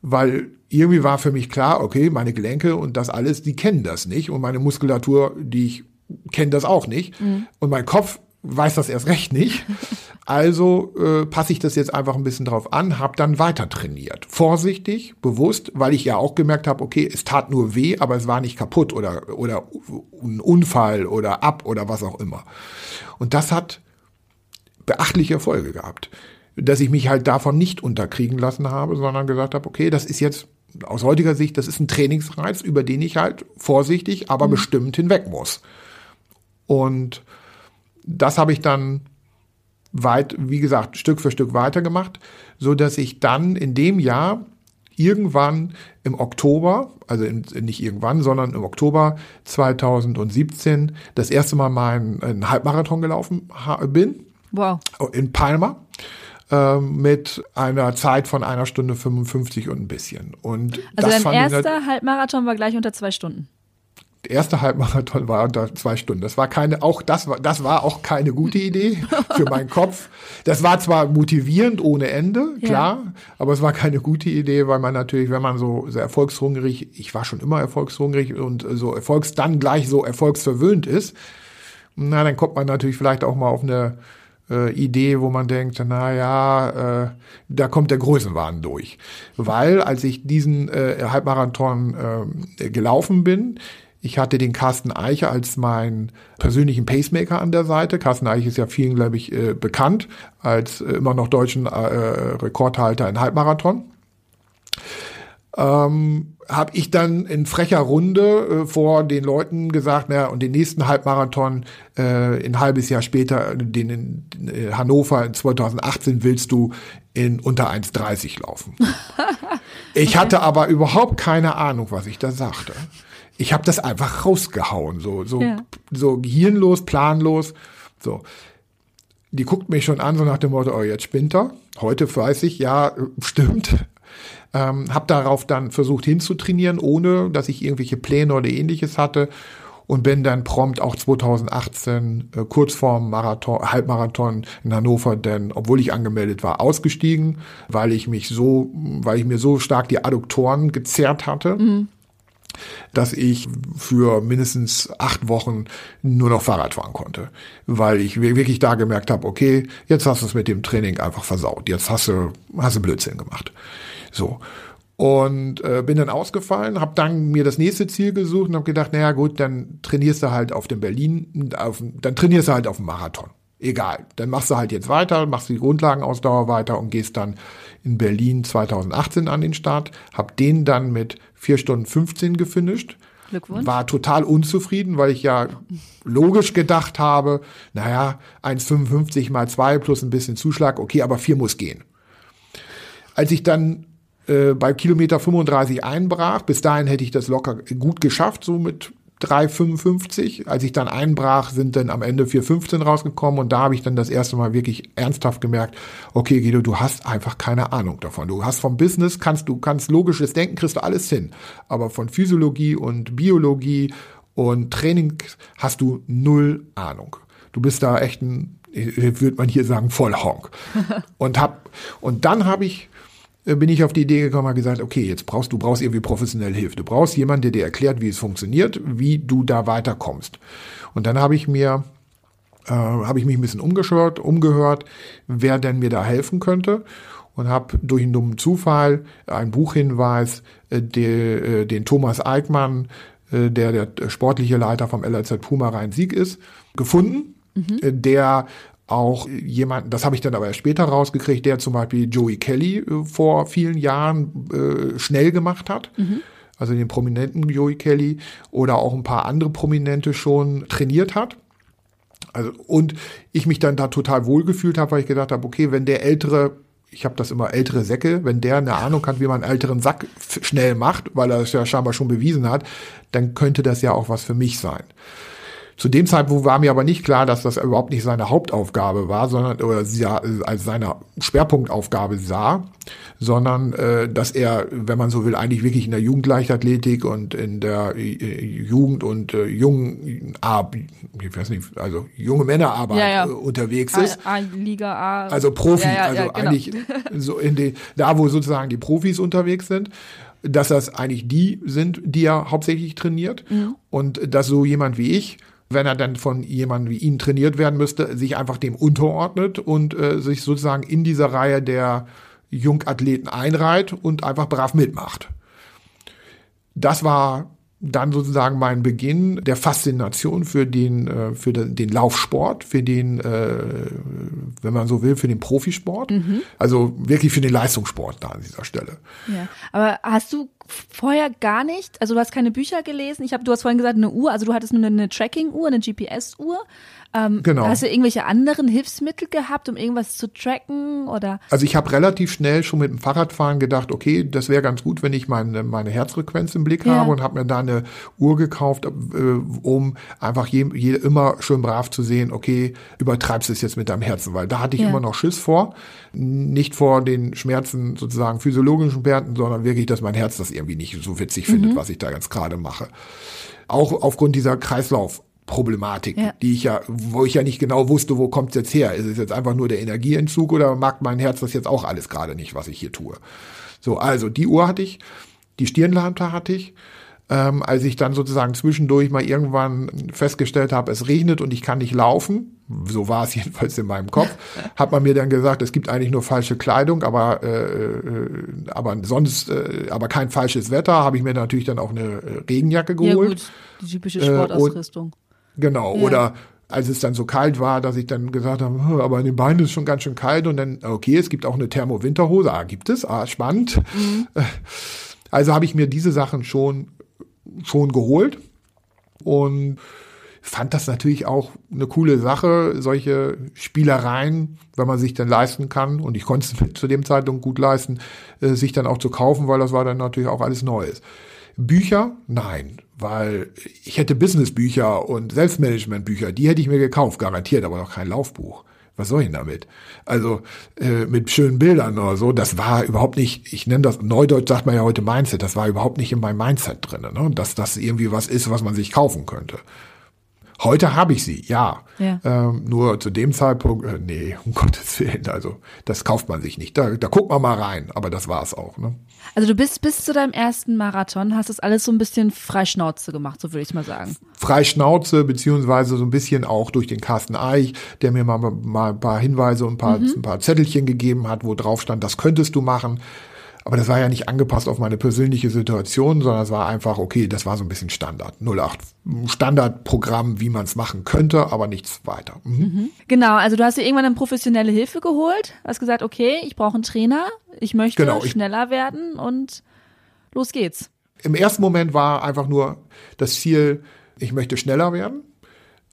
Weil irgendwie war für mich klar, okay, meine Gelenke und das alles, die kennen das nicht. Und meine Muskulatur, die ich kenne das auch nicht. Mhm. Und mein Kopf weiß das erst recht nicht. Also äh, passe ich das jetzt einfach ein bisschen drauf an, habe dann weiter trainiert. Vorsichtig, bewusst, weil ich ja auch gemerkt habe, okay, es tat nur weh, aber es war nicht kaputt oder, oder ein Unfall oder ab oder was auch immer. Und das hat beachtliche Erfolge gehabt. Dass ich mich halt davon nicht unterkriegen lassen habe, sondern gesagt habe, okay, das ist jetzt aus heutiger Sicht, das ist ein Trainingsreiz, über den ich halt vorsichtig, aber mhm. bestimmt hinweg muss. Und das habe ich dann weit, wie gesagt, Stück für Stück weitergemacht, so dass ich dann in dem Jahr irgendwann im Oktober, also in, nicht irgendwann, sondern im Oktober 2017 das erste Mal meinen Halbmarathon gelaufen bin. Wow. In Palma ähm, mit einer Zeit von einer Stunde 55 und ein bisschen. Und also dein erster Halbmarathon war gleich unter zwei Stunden der erste Halbmarathon war unter zwei Stunden. Das war keine, auch das war, das war auch keine gute Idee für meinen Kopf. Das war zwar motivierend ohne Ende, klar, ja. aber es war keine gute Idee, weil man natürlich, wenn man so sehr erfolgshungrig, ich war schon immer erfolgshungrig und so erfolgs, dann gleich so erfolgsverwöhnt ist, na, dann kommt man natürlich vielleicht auch mal auf eine äh, Idee, wo man denkt, na ja, äh, da kommt der Größenwahn durch. Weil als ich diesen äh, Halbmarathon äh, gelaufen bin, ich hatte den Carsten Eicher als meinen persönlichen Pacemaker an der Seite. Carsten Eicher ist ja vielen, glaube ich, äh, bekannt als äh, immer noch deutschen äh, Rekordhalter in Halbmarathon. Ähm, habe ich dann in frecher Runde äh, vor den Leuten gesagt, naja, und den nächsten Halbmarathon äh, ein halbes Jahr später, den in, in äh, Hannover in 2018 willst du in unter 1,30 laufen. ich hatte aber überhaupt keine Ahnung, was ich da sagte ich habe das einfach rausgehauen, so so ja. so gehirnlos, planlos, so. Die guckt mich schon an, so nach dem Motto, oh, jetzt spinnt er. Heute weiß ich, ja, stimmt. Ähm, hab darauf dann versucht hinzutrainieren, ohne dass ich irgendwelche Pläne oder ähnliches hatte und bin dann prompt auch 2018 äh, kurz vorm Marathon, Halbmarathon in Hannover, denn obwohl ich angemeldet war, ausgestiegen, weil ich mich so, weil ich mir so stark die Adduktoren gezerrt hatte. Mhm dass ich für mindestens acht Wochen nur noch Fahrrad fahren konnte, weil ich wirklich da gemerkt habe, okay, jetzt hast du es mit dem Training einfach versaut, jetzt hast du, hast du Blödsinn gemacht. So. Und äh, bin dann ausgefallen, habe dann mir das nächste Ziel gesucht und habe gedacht, naja gut, dann trainierst du halt auf dem Berlin, auf, dann trainierst du halt auf dem Marathon. Egal, dann machst du halt jetzt weiter, machst die Grundlagenausdauer weiter und gehst dann in Berlin 2018 an den Start, hab den dann mit 4 Stunden 15 gefinisht. Glückwunsch. War total unzufrieden, weil ich ja logisch gedacht habe, naja, 1,55 mal 2 plus ein bisschen Zuschlag, okay, aber 4 muss gehen. Als ich dann äh, bei Kilometer 35 einbrach, bis dahin hätte ich das locker gut geschafft, so mit 3,55. Als ich dann einbrach, sind dann am Ende 4,15 rausgekommen und da habe ich dann das erste Mal wirklich ernsthaft gemerkt, okay Guido, du hast einfach keine Ahnung davon. Du hast vom Business, kannst du kannst logisches Denken, kriegst du alles hin. Aber von Physiologie und Biologie und Training hast du null Ahnung. Du bist da echt ein, würde man hier sagen, Vollhonk. und hab, und dann habe ich bin ich auf die Idee gekommen, habe gesagt, okay, jetzt brauchst du brauchst irgendwie professionelle Hilfe. Du brauchst jemanden, der dir erklärt, wie es funktioniert, wie du da weiterkommst. Und dann habe ich mir äh, habe ich mich ein bisschen umgeschaut, umgehört, wer denn mir da helfen könnte und habe durch einen dummen Zufall einen Buchhinweis, äh, der, äh, den Thomas Eickmann, äh, der der sportliche Leiter vom LRZ Puma Rhein-Sieg ist, gefunden, mhm. Äh, der auch jemanden, das habe ich dann aber erst später rausgekriegt, der zum Beispiel Joey Kelly äh, vor vielen Jahren äh, schnell gemacht hat. Mhm. Also den prominenten Joey Kelly oder auch ein paar andere Prominente schon trainiert hat. Also, und ich mich dann da total wohlgefühlt habe, weil ich gedacht habe, okay, wenn der ältere, ich habe das immer ältere Säcke, wenn der eine Ahnung hat, wie man einen älteren Sack schnell macht, weil er es ja scheinbar schon bewiesen hat, dann könnte das ja auch was für mich sein. Zu dem Zeitpunkt war mir aber nicht klar, dass das überhaupt nicht seine Hauptaufgabe war, sondern oder sie als seine Schwerpunktaufgabe sah, sondern äh, dass er, wenn man so will, eigentlich wirklich in der Jugendleichtathletik und in der äh, Jugend und äh, jungen Ab ich weiß nicht, also junge Männerarbeit ja, ja. Äh, unterwegs ist. A, A, Liga A. Also Profi, ja, also genau. eigentlich so in die, da wo sozusagen die Profis unterwegs sind dass das eigentlich die sind, die er hauptsächlich trainiert mhm. und dass so jemand wie ich wenn er dann von jemandem wie Ihnen trainiert werden müsste, sich einfach dem unterordnet und äh, sich sozusagen in dieser Reihe der Jungathleten einreiht und einfach brav mitmacht. Das war dann sozusagen mein Beginn der Faszination für den, äh, für den Laufsport, für den, äh, wenn man so will, für den Profisport. Mhm. Also wirklich für den Leistungssport da an dieser Stelle. Ja. Aber hast du vorher gar nicht, also du hast keine Bücher gelesen, ich habe, du hast vorhin gesagt, eine Uhr, also du hattest nur eine Tracking-Uhr, eine GPS-Uhr. Ähm, genau. Hast du irgendwelche anderen Hilfsmittel gehabt, um irgendwas zu tracken oder? Also ich habe relativ schnell schon mit dem Fahrradfahren gedacht, okay, das wäre ganz gut, wenn ich meine, meine Herzfrequenz im Blick ja. habe und habe mir da eine Uhr gekauft, äh, um einfach je, je, immer schön brav zu sehen, okay, übertreibst du es jetzt mit deinem Herzen, weil da hatte ich ja. immer noch Schiss vor, nicht vor den Schmerzen sozusagen physiologischen Werten, sondern wirklich, dass mein Herz das irgendwie nicht so witzig mhm. findet, was ich da ganz gerade mache. Auch aufgrund dieser Kreislauf Problematik, ja. die ich ja, wo ich ja nicht genau wusste, wo kommt es jetzt her? Ist es jetzt einfach nur der Energieentzug oder mag mein Herz das jetzt auch alles gerade nicht, was ich hier tue? So, also die Uhr hatte ich, die Stirnlampe hatte ich. Ähm, als ich dann sozusagen zwischendurch mal irgendwann festgestellt habe, es regnet und ich kann nicht laufen, so war es jedenfalls in meinem Kopf, hat man mir dann gesagt, es gibt eigentlich nur falsche Kleidung, aber äh, äh, aber sonst, äh, aber kein falsches Wetter, habe ich mir natürlich dann auch eine äh, Regenjacke geholt. Ja gut, die typische Sportausrüstung. Äh, Genau, ja. oder als es dann so kalt war, dass ich dann gesagt habe, hm, aber in den Beinen ist es schon ganz schön kalt und dann, okay, es gibt auch eine Thermo-Winterhose, ah, gibt es, ah, spannend. Mhm. Also habe ich mir diese Sachen schon, schon geholt und fand das natürlich auch eine coole Sache, solche Spielereien, wenn man sich dann leisten kann, und ich konnte es zu dem Zeitpunkt gut leisten, äh, sich dann auch zu kaufen, weil das war dann natürlich auch alles Neues. Bücher? Nein weil ich hätte Businessbücher und Selbstmanagementbücher, die hätte ich mir gekauft, garantiert, aber noch kein Laufbuch. Was soll ich damit? Also äh, mit schönen Bildern oder so, das war überhaupt nicht, ich nenne das, Neudeutsch sagt man ja heute Mindset, das war überhaupt nicht in meinem Mindset drin, ne? dass das irgendwie was ist, was man sich kaufen könnte. Heute habe ich sie, ja. ja. Ähm, nur zu dem Zeitpunkt, äh, nee, um Gottes Willen, also das kauft man sich nicht. Da, da guckt man mal rein, aber das war's auch. Ne? Also du bist bis zu deinem ersten Marathon, hast das alles so ein bisschen Freischnauze gemacht, so würde ich mal sagen. Freischnauze, beziehungsweise so ein bisschen auch durch den Carsten Eich, der mir mal, mal ein paar Hinweise und ein paar, mhm. ein paar Zettelchen gegeben hat, wo drauf stand, das könntest du machen. Aber das war ja nicht angepasst auf meine persönliche Situation, sondern es war einfach, okay, das war so ein bisschen Standard. 08 Standardprogramm, wie man es machen könnte, aber nichts weiter. Mhm. Mhm. Genau, also du hast dir irgendwann eine professionelle Hilfe geholt, hast gesagt, okay, ich brauche einen Trainer, ich möchte genau, schneller ich, werden und los geht's. Im ersten Moment war einfach nur das Ziel, ich möchte schneller werden.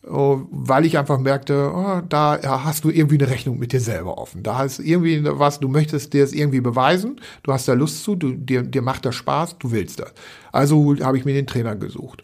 Oh, weil ich einfach merkte, oh, da hast du irgendwie eine Rechnung mit dir selber offen. Da hast irgendwie was, du möchtest dir es irgendwie beweisen, du hast da Lust zu, du, dir, dir macht das Spaß, du willst das. Also habe ich mir den Trainer gesucht.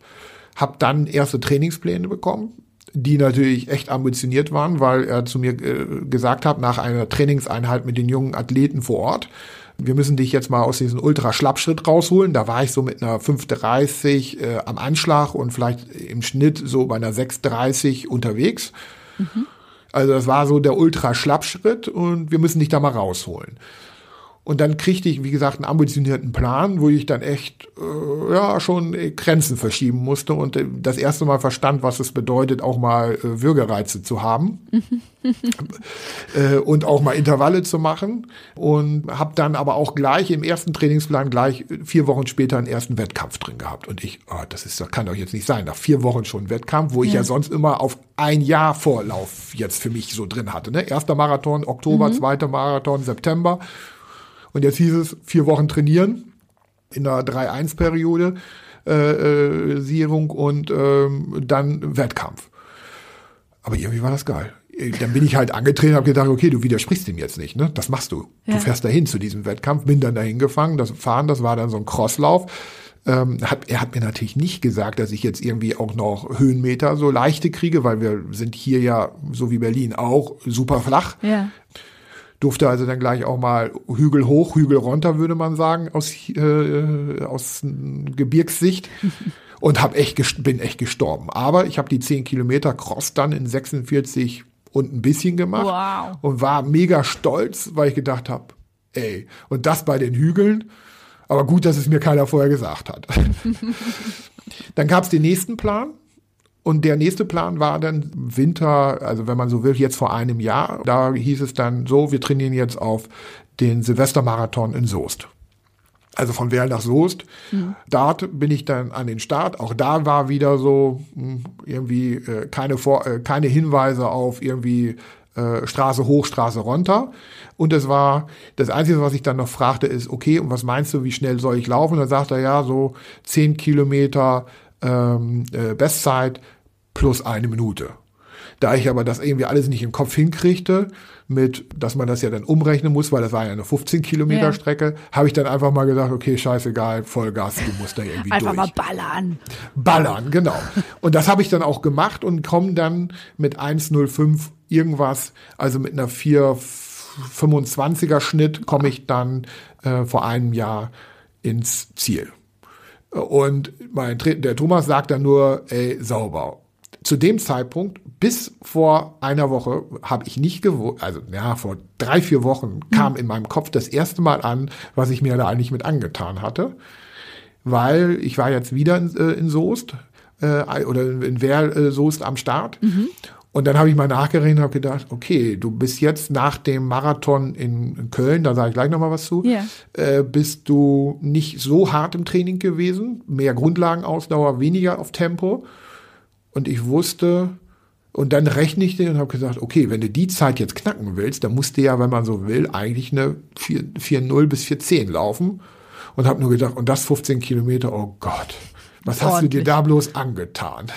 Hab dann erste Trainingspläne bekommen, die natürlich echt ambitioniert waren, weil er zu mir äh, gesagt hat, nach einer Trainingseinheit mit den jungen Athleten vor Ort, wir müssen dich jetzt mal aus diesem Ultra-Schlappschritt rausholen. Da war ich so mit einer 5,30 äh, am Anschlag und vielleicht im Schnitt so bei einer 6,30 unterwegs. Mhm. Also das war so der Ultra-Schlappschritt und wir müssen dich da mal rausholen. Und dann kriegte ich, wie gesagt, einen ambitionierten Plan, wo ich dann echt äh, ja schon Grenzen verschieben musste und äh, das erste Mal verstand, was es bedeutet, auch mal äh, Würgereize zu haben äh, und auch mal Intervalle zu machen. Und habe dann aber auch gleich im ersten Trainingsplan gleich vier Wochen später einen ersten Wettkampf drin gehabt. Und ich, oh, das ist, das kann doch jetzt nicht sein. Nach vier Wochen schon Wettkampf, wo ich ja sonst immer auf ein Jahr Vorlauf jetzt für mich so drin hatte. Ne? Erster Marathon Oktober, mhm. zweiter Marathon September. Und jetzt hieß es vier Wochen trainieren in einer 3-1-Periode, äh, äh, Sierung und ähm, dann Wettkampf. Aber irgendwie war das geil. Dann bin ich halt angetreten und habe gedacht, okay, du widersprichst ihm jetzt nicht, ne? Das machst du. Ja. Du fährst dahin zu diesem Wettkampf, bin dann dahin gefangen. Das Fahren, das war dann so ein Crosslauf Ähm, hat, er hat mir natürlich nicht gesagt, dass ich jetzt irgendwie auch noch Höhenmeter so leichte kriege, weil wir sind hier ja, so wie Berlin auch, super flach. Ja. Durfte also dann gleich auch mal Hügel hoch, Hügel runter, würde man sagen, aus, äh, aus Gebirgssicht. und hab echt bin echt gestorben. Aber ich habe die 10 Kilometer Cross dann in 46 und ein bisschen gemacht wow. und war mega stolz, weil ich gedacht habe, ey, und das bei den Hügeln. Aber gut, dass es mir keiner vorher gesagt hat. dann gab es den nächsten Plan. Und der nächste Plan war dann Winter, also wenn man so will, jetzt vor einem Jahr. Da hieß es dann so, wir trainieren jetzt auf den Silvestermarathon in Soest also von Werl nach Soest. Mhm. Dort bin ich dann an den Start. Auch da war wieder so hm, irgendwie äh, keine, Vor äh, keine Hinweise auf irgendwie äh, Straße hoch, Straße runter. Und es war, das Einzige, was ich dann noch fragte, ist, okay, und was meinst du, wie schnell soll ich laufen? Und dann sagt er, ja, so zehn Kilometer ähm, äh, Bestzeit plus eine Minute. Da ich aber das irgendwie alles nicht im Kopf hinkriegte, mit, dass man das ja dann umrechnen muss, weil das war ja eine 15 Kilometer ja. Strecke, habe ich dann einfach mal gesagt, okay, scheißegal, Vollgas, du musst da irgendwie einfach durch. Einfach mal ballern. Ballern, genau. Und das habe ich dann auch gemacht und komme dann mit 1,05 irgendwas, also mit einer 4,25er Schnitt, komme ich dann äh, vor einem Jahr ins Ziel. Und mein, der Thomas sagt dann nur, ey, sauber zu dem Zeitpunkt, bis vor einer Woche, habe ich nicht gewusst, also ja, vor drei, vier Wochen kam in meinem Kopf das erste Mal an, was ich mir da eigentlich mit angetan hatte. Weil ich war jetzt wieder in, äh, in Soest äh, oder in Werl äh, am Start. Mhm. Und dann habe ich mal nachgerechnet und habe gedacht, okay, du bist jetzt nach dem Marathon in Köln, da sage ich gleich nochmal was zu, yeah. äh, bist du nicht so hart im Training gewesen, mehr Grundlagenausdauer, weniger auf Tempo. Und ich wusste, und dann rechne ich den und habe gesagt, okay, wenn du die Zeit jetzt knacken willst, dann musst du ja, wenn man so will, eigentlich eine 4,0 bis 4,10 laufen. Und habe nur gedacht, und das 15 Kilometer, oh Gott, was hast du dir da bloß angetan?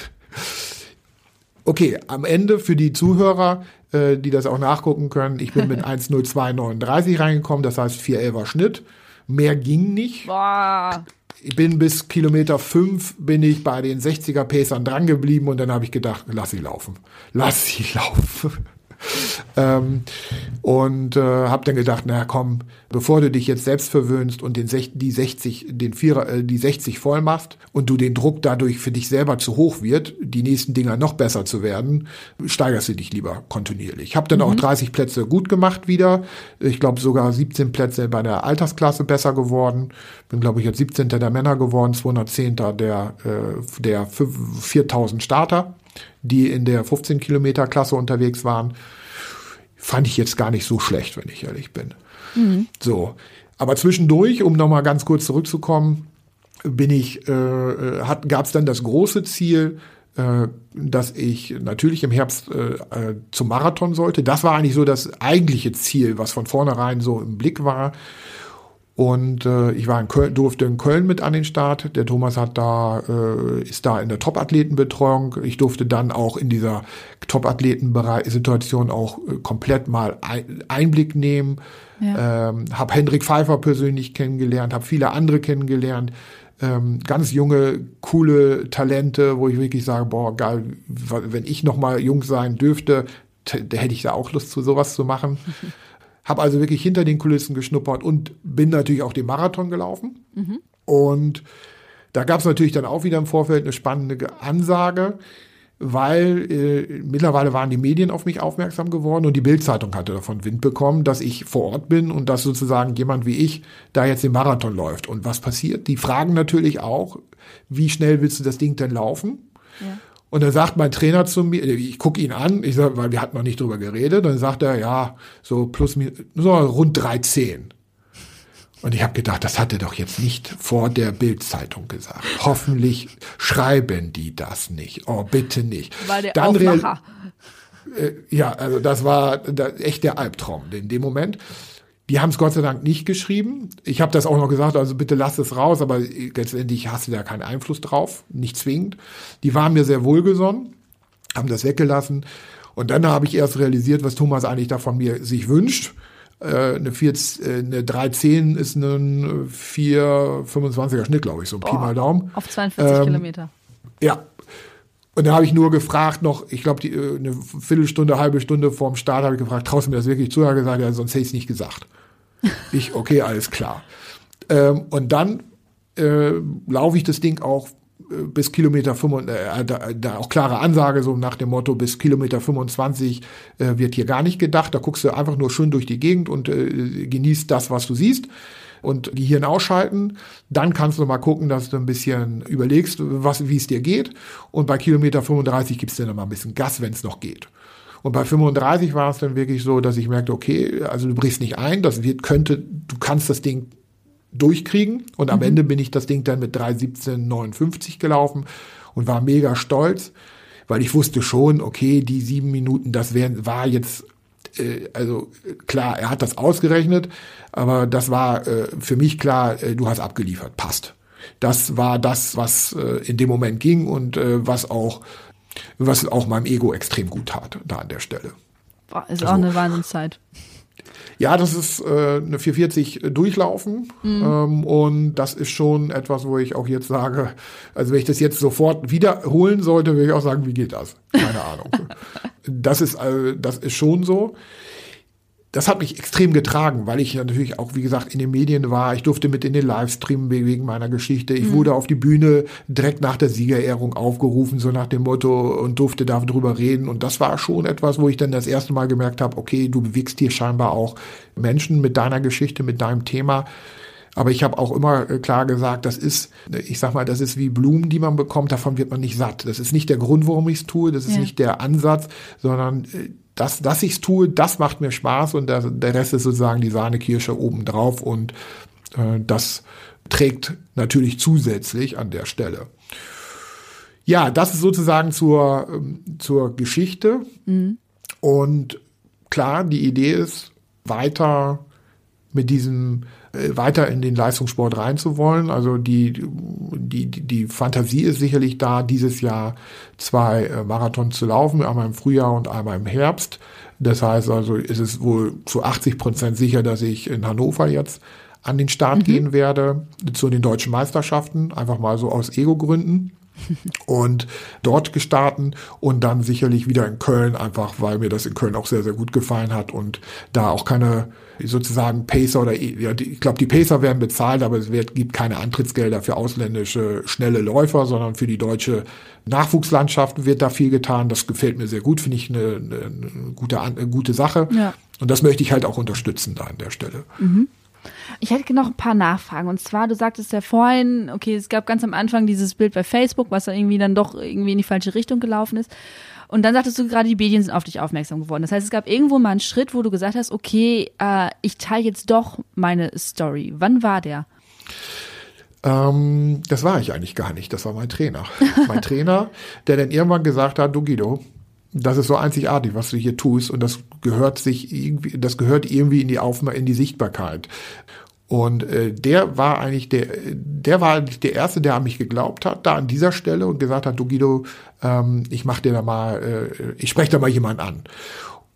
Okay, am Ende für die Zuhörer, äh, die das auch nachgucken können, ich bin mit 1,0239 reingekommen, das heißt 4,11er Schnitt. Mehr ging nicht. Boah ich bin bis Kilometer fünf bin ich bei den 60er Pacern dran geblieben und dann habe ich gedacht, lass sie laufen. Lass sie laufen. Ähm, und äh, habe dann gedacht, naja, komm, bevor du dich jetzt selbst verwöhnst und den die 60, den Vierer, äh, die 60 voll machst und du den Druck dadurch für dich selber zu hoch wird, die nächsten Dinger noch besser zu werden, steigerst du dich lieber kontinuierlich. Ich habe dann mhm. auch 30 Plätze gut gemacht wieder. Ich glaube sogar 17 Plätze bei der Altersklasse besser geworden. Bin glaube ich jetzt 17. der Männer geworden, 210. der äh, der 4000 Starter die in der 15 Kilometer Klasse unterwegs waren, fand ich jetzt gar nicht so schlecht, wenn ich ehrlich bin. Mhm. So. Aber zwischendurch, um nochmal ganz kurz zurückzukommen, bin ich, äh, äh gab es dann das große Ziel, äh, dass ich natürlich im Herbst äh, äh, zum Marathon sollte. Das war eigentlich so das eigentliche Ziel, was von vornherein so im Blick war. Und äh, ich war in Köln, durfte in Köln mit an den Start. Der Thomas hat da, äh, ist da in der Top-Athletenbetreuung. Ich durfte dann auch in dieser Top-Athleten-Situation auch äh, komplett mal ein, Einblick nehmen. Ja. Ähm, habe Hendrik Pfeiffer persönlich kennengelernt, habe viele andere kennengelernt. Ähm, ganz junge, coole Talente, wo ich wirklich sage, boah, geil, wenn ich noch mal jung sein dürfte, da hätte ich da auch Lust zu sowas zu machen. Habe also wirklich hinter den Kulissen geschnuppert und bin natürlich auch den Marathon gelaufen. Mhm. Und da gab es natürlich dann auch wieder im Vorfeld eine spannende Ansage, weil äh, mittlerweile waren die Medien auf mich aufmerksam geworden und die Bildzeitung hatte davon Wind bekommen, dass ich vor Ort bin und dass sozusagen jemand wie ich da jetzt den Marathon läuft. Und was passiert? Die fragen natürlich auch, wie schnell willst du das Ding denn laufen? Ja. Und dann sagt mein Trainer zu mir, ich gucke ihn an, ich sag, weil wir hatten noch nicht drüber geredet, dann sagt er, ja, so plus so rund 13. Und ich habe gedacht, das hat er doch jetzt nicht vor der Bildzeitung gesagt. Hoffentlich schreiben die das nicht. Oh, bitte nicht. Weil der Dann Aufmacher. Äh, ja, also das war da, echt der Albtraum in dem Moment. Die haben es Gott sei Dank nicht geschrieben. Ich habe das auch noch gesagt, also bitte lass es raus, aber letztendlich hast du da keinen Einfluss drauf, nicht zwingend. Die waren mir sehr wohlgesonnen, haben das weggelassen. Und dann habe ich erst realisiert, was Thomas eigentlich da von mir sich wünscht. äh, eine, 4, äh, eine 310 ist ein 425er Schnitt, glaube ich, so ein Pi mal Daumen. Auf 42 ähm, Kilometer. Ja. Und da habe ich nur gefragt noch, ich glaube, äh, eine Viertelstunde, halbe Stunde vorm Start habe ich gefragt, traust du mir das wirklich zu? Er hat gesagt, ja, sonst hätte ich es nicht gesagt. ich, okay, alles klar. Ähm, und dann äh, laufe ich das Ding auch äh, bis Kilometer 25, äh, da, da auch klare Ansage, so nach dem Motto, bis Kilometer 25 äh, wird hier gar nicht gedacht. Da guckst du einfach nur schön durch die Gegend und äh, genießt das, was du siehst. Und Gehirn ausschalten. Dann kannst du mal gucken, dass du ein bisschen überlegst, was, wie es dir geht. Und bei Kilometer 35 gibst du dann mal ein bisschen Gas, wenn es noch geht. Und bei 35 war es dann wirklich so, dass ich merkte, okay, also du brichst nicht ein, das wird, könnte, du kannst das Ding durchkriegen. Und am mhm. Ende bin ich das Ding dann mit 3,17,59 gelaufen und war mega stolz, weil ich wusste schon, okay, die sieben Minuten, das wär, war jetzt, äh, also klar, er hat das ausgerechnet, aber das war äh, für mich klar, äh, du hast abgeliefert, passt. Das war das, was äh, in dem Moment ging und äh, was auch was auch meinem Ego extrem gut tat, da an der Stelle. Boah, ist also, auch eine Wahnsinnszeit. Ja, das ist äh, eine 440 durchlaufen. Mhm. Ähm, und das ist schon etwas, wo ich auch jetzt sage, also wenn ich das jetzt sofort wiederholen sollte, würde ich auch sagen, wie geht das? Keine Ahnung. das ist, äh, das ist schon so das hat mich extrem getragen, weil ich natürlich auch, wie gesagt, in den Medien war. Ich durfte mit in den Livestream wegen meiner Geschichte. Ich mhm. wurde auf die Bühne direkt nach der Siegerehrung aufgerufen, so nach dem Motto, und durfte darüber reden. Und das war schon etwas, wo ich dann das erste Mal gemerkt habe, okay, du bewegst hier scheinbar auch Menschen mit deiner Geschichte, mit deinem Thema. Aber ich habe auch immer äh, klar gesagt, das ist, ich sag mal, das ist wie Blumen, die man bekommt, davon wird man nicht satt. Das ist nicht der Grund, warum ich es tue, das ist ja. nicht der Ansatz, sondern äh, das, dass ich es tue, das macht mir Spaß und der, der Rest ist sozusagen die Sahnekirsche obendrauf und äh, das trägt natürlich zusätzlich an der Stelle. Ja, das ist sozusagen zur, ähm, zur Geschichte. Mhm. Und klar, die Idee ist, weiter mit diesem weiter in den Leistungssport reinzuwollen. Also die, die, die Fantasie ist sicherlich da, dieses Jahr zwei äh, Marathons zu laufen, einmal im Frühjahr und einmal im Herbst. Das heißt also, ist es wohl zu 80 Prozent sicher, dass ich in Hannover jetzt an den Start mhm. gehen werde zu den deutschen Meisterschaften, einfach mal so aus Ego-Gründen und dort gestarten und dann sicherlich wieder in Köln, einfach weil mir das in Köln auch sehr, sehr gut gefallen hat und da auch keine sozusagen Pacer oder ja, ich glaube, die Pacer werden bezahlt, aber es wird, gibt keine Antrittsgelder für ausländische schnelle Läufer, sondern für die deutsche Nachwuchslandschaft wird da viel getan. Das gefällt mir sehr gut, finde ich eine, eine, gute, eine gute Sache. Ja. Und das möchte ich halt auch unterstützen da an der Stelle. Mhm. Ich hätte noch ein paar Nachfragen. Und zwar, du sagtest ja vorhin, okay, es gab ganz am Anfang dieses Bild bei Facebook, was da irgendwie dann doch irgendwie in die falsche Richtung gelaufen ist. Und dann sagtest du gerade, die Medien sind auf dich aufmerksam geworden. Das heißt, es gab irgendwo mal einen Schritt, wo du gesagt hast, okay, äh, ich teile jetzt doch meine Story. Wann war der? Ähm, das war ich eigentlich gar nicht. Das war mein Trainer. mein Trainer, der dann irgendwann gesagt hat, du Guido, das ist so einzigartig, was du hier tust und das gehört sich irgendwie, das gehört irgendwie in die Aufma in die Sichtbarkeit. Und äh, der war eigentlich der, der war eigentlich der erste, der an mich geglaubt hat, da an dieser Stelle und gesagt hat, du Guido, ähm, ich mach dir da mal, äh, ich spreche da mal jemand an.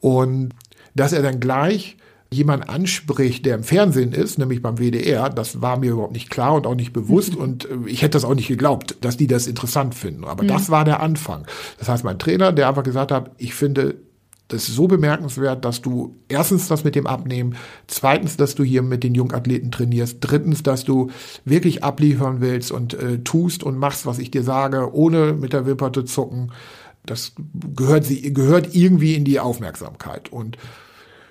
Und dass er dann gleich jemand anspricht, der im Fernsehen ist, nämlich beim WDR, das war mir überhaupt nicht klar und auch nicht bewusst mhm. und äh, ich hätte das auch nicht geglaubt, dass die das interessant finden. Aber mhm. das war der Anfang. Das heißt, mein Trainer, der einfach gesagt hat, ich finde das ist so bemerkenswert, dass du erstens das mit dem Abnehmen, zweitens, dass du hier mit den Jungathleten trainierst, drittens, dass du wirklich abliefern willst und äh, tust und machst, was ich dir sage, ohne mit der Wimper zu zucken. Das gehört, sie, gehört irgendwie in die Aufmerksamkeit. Und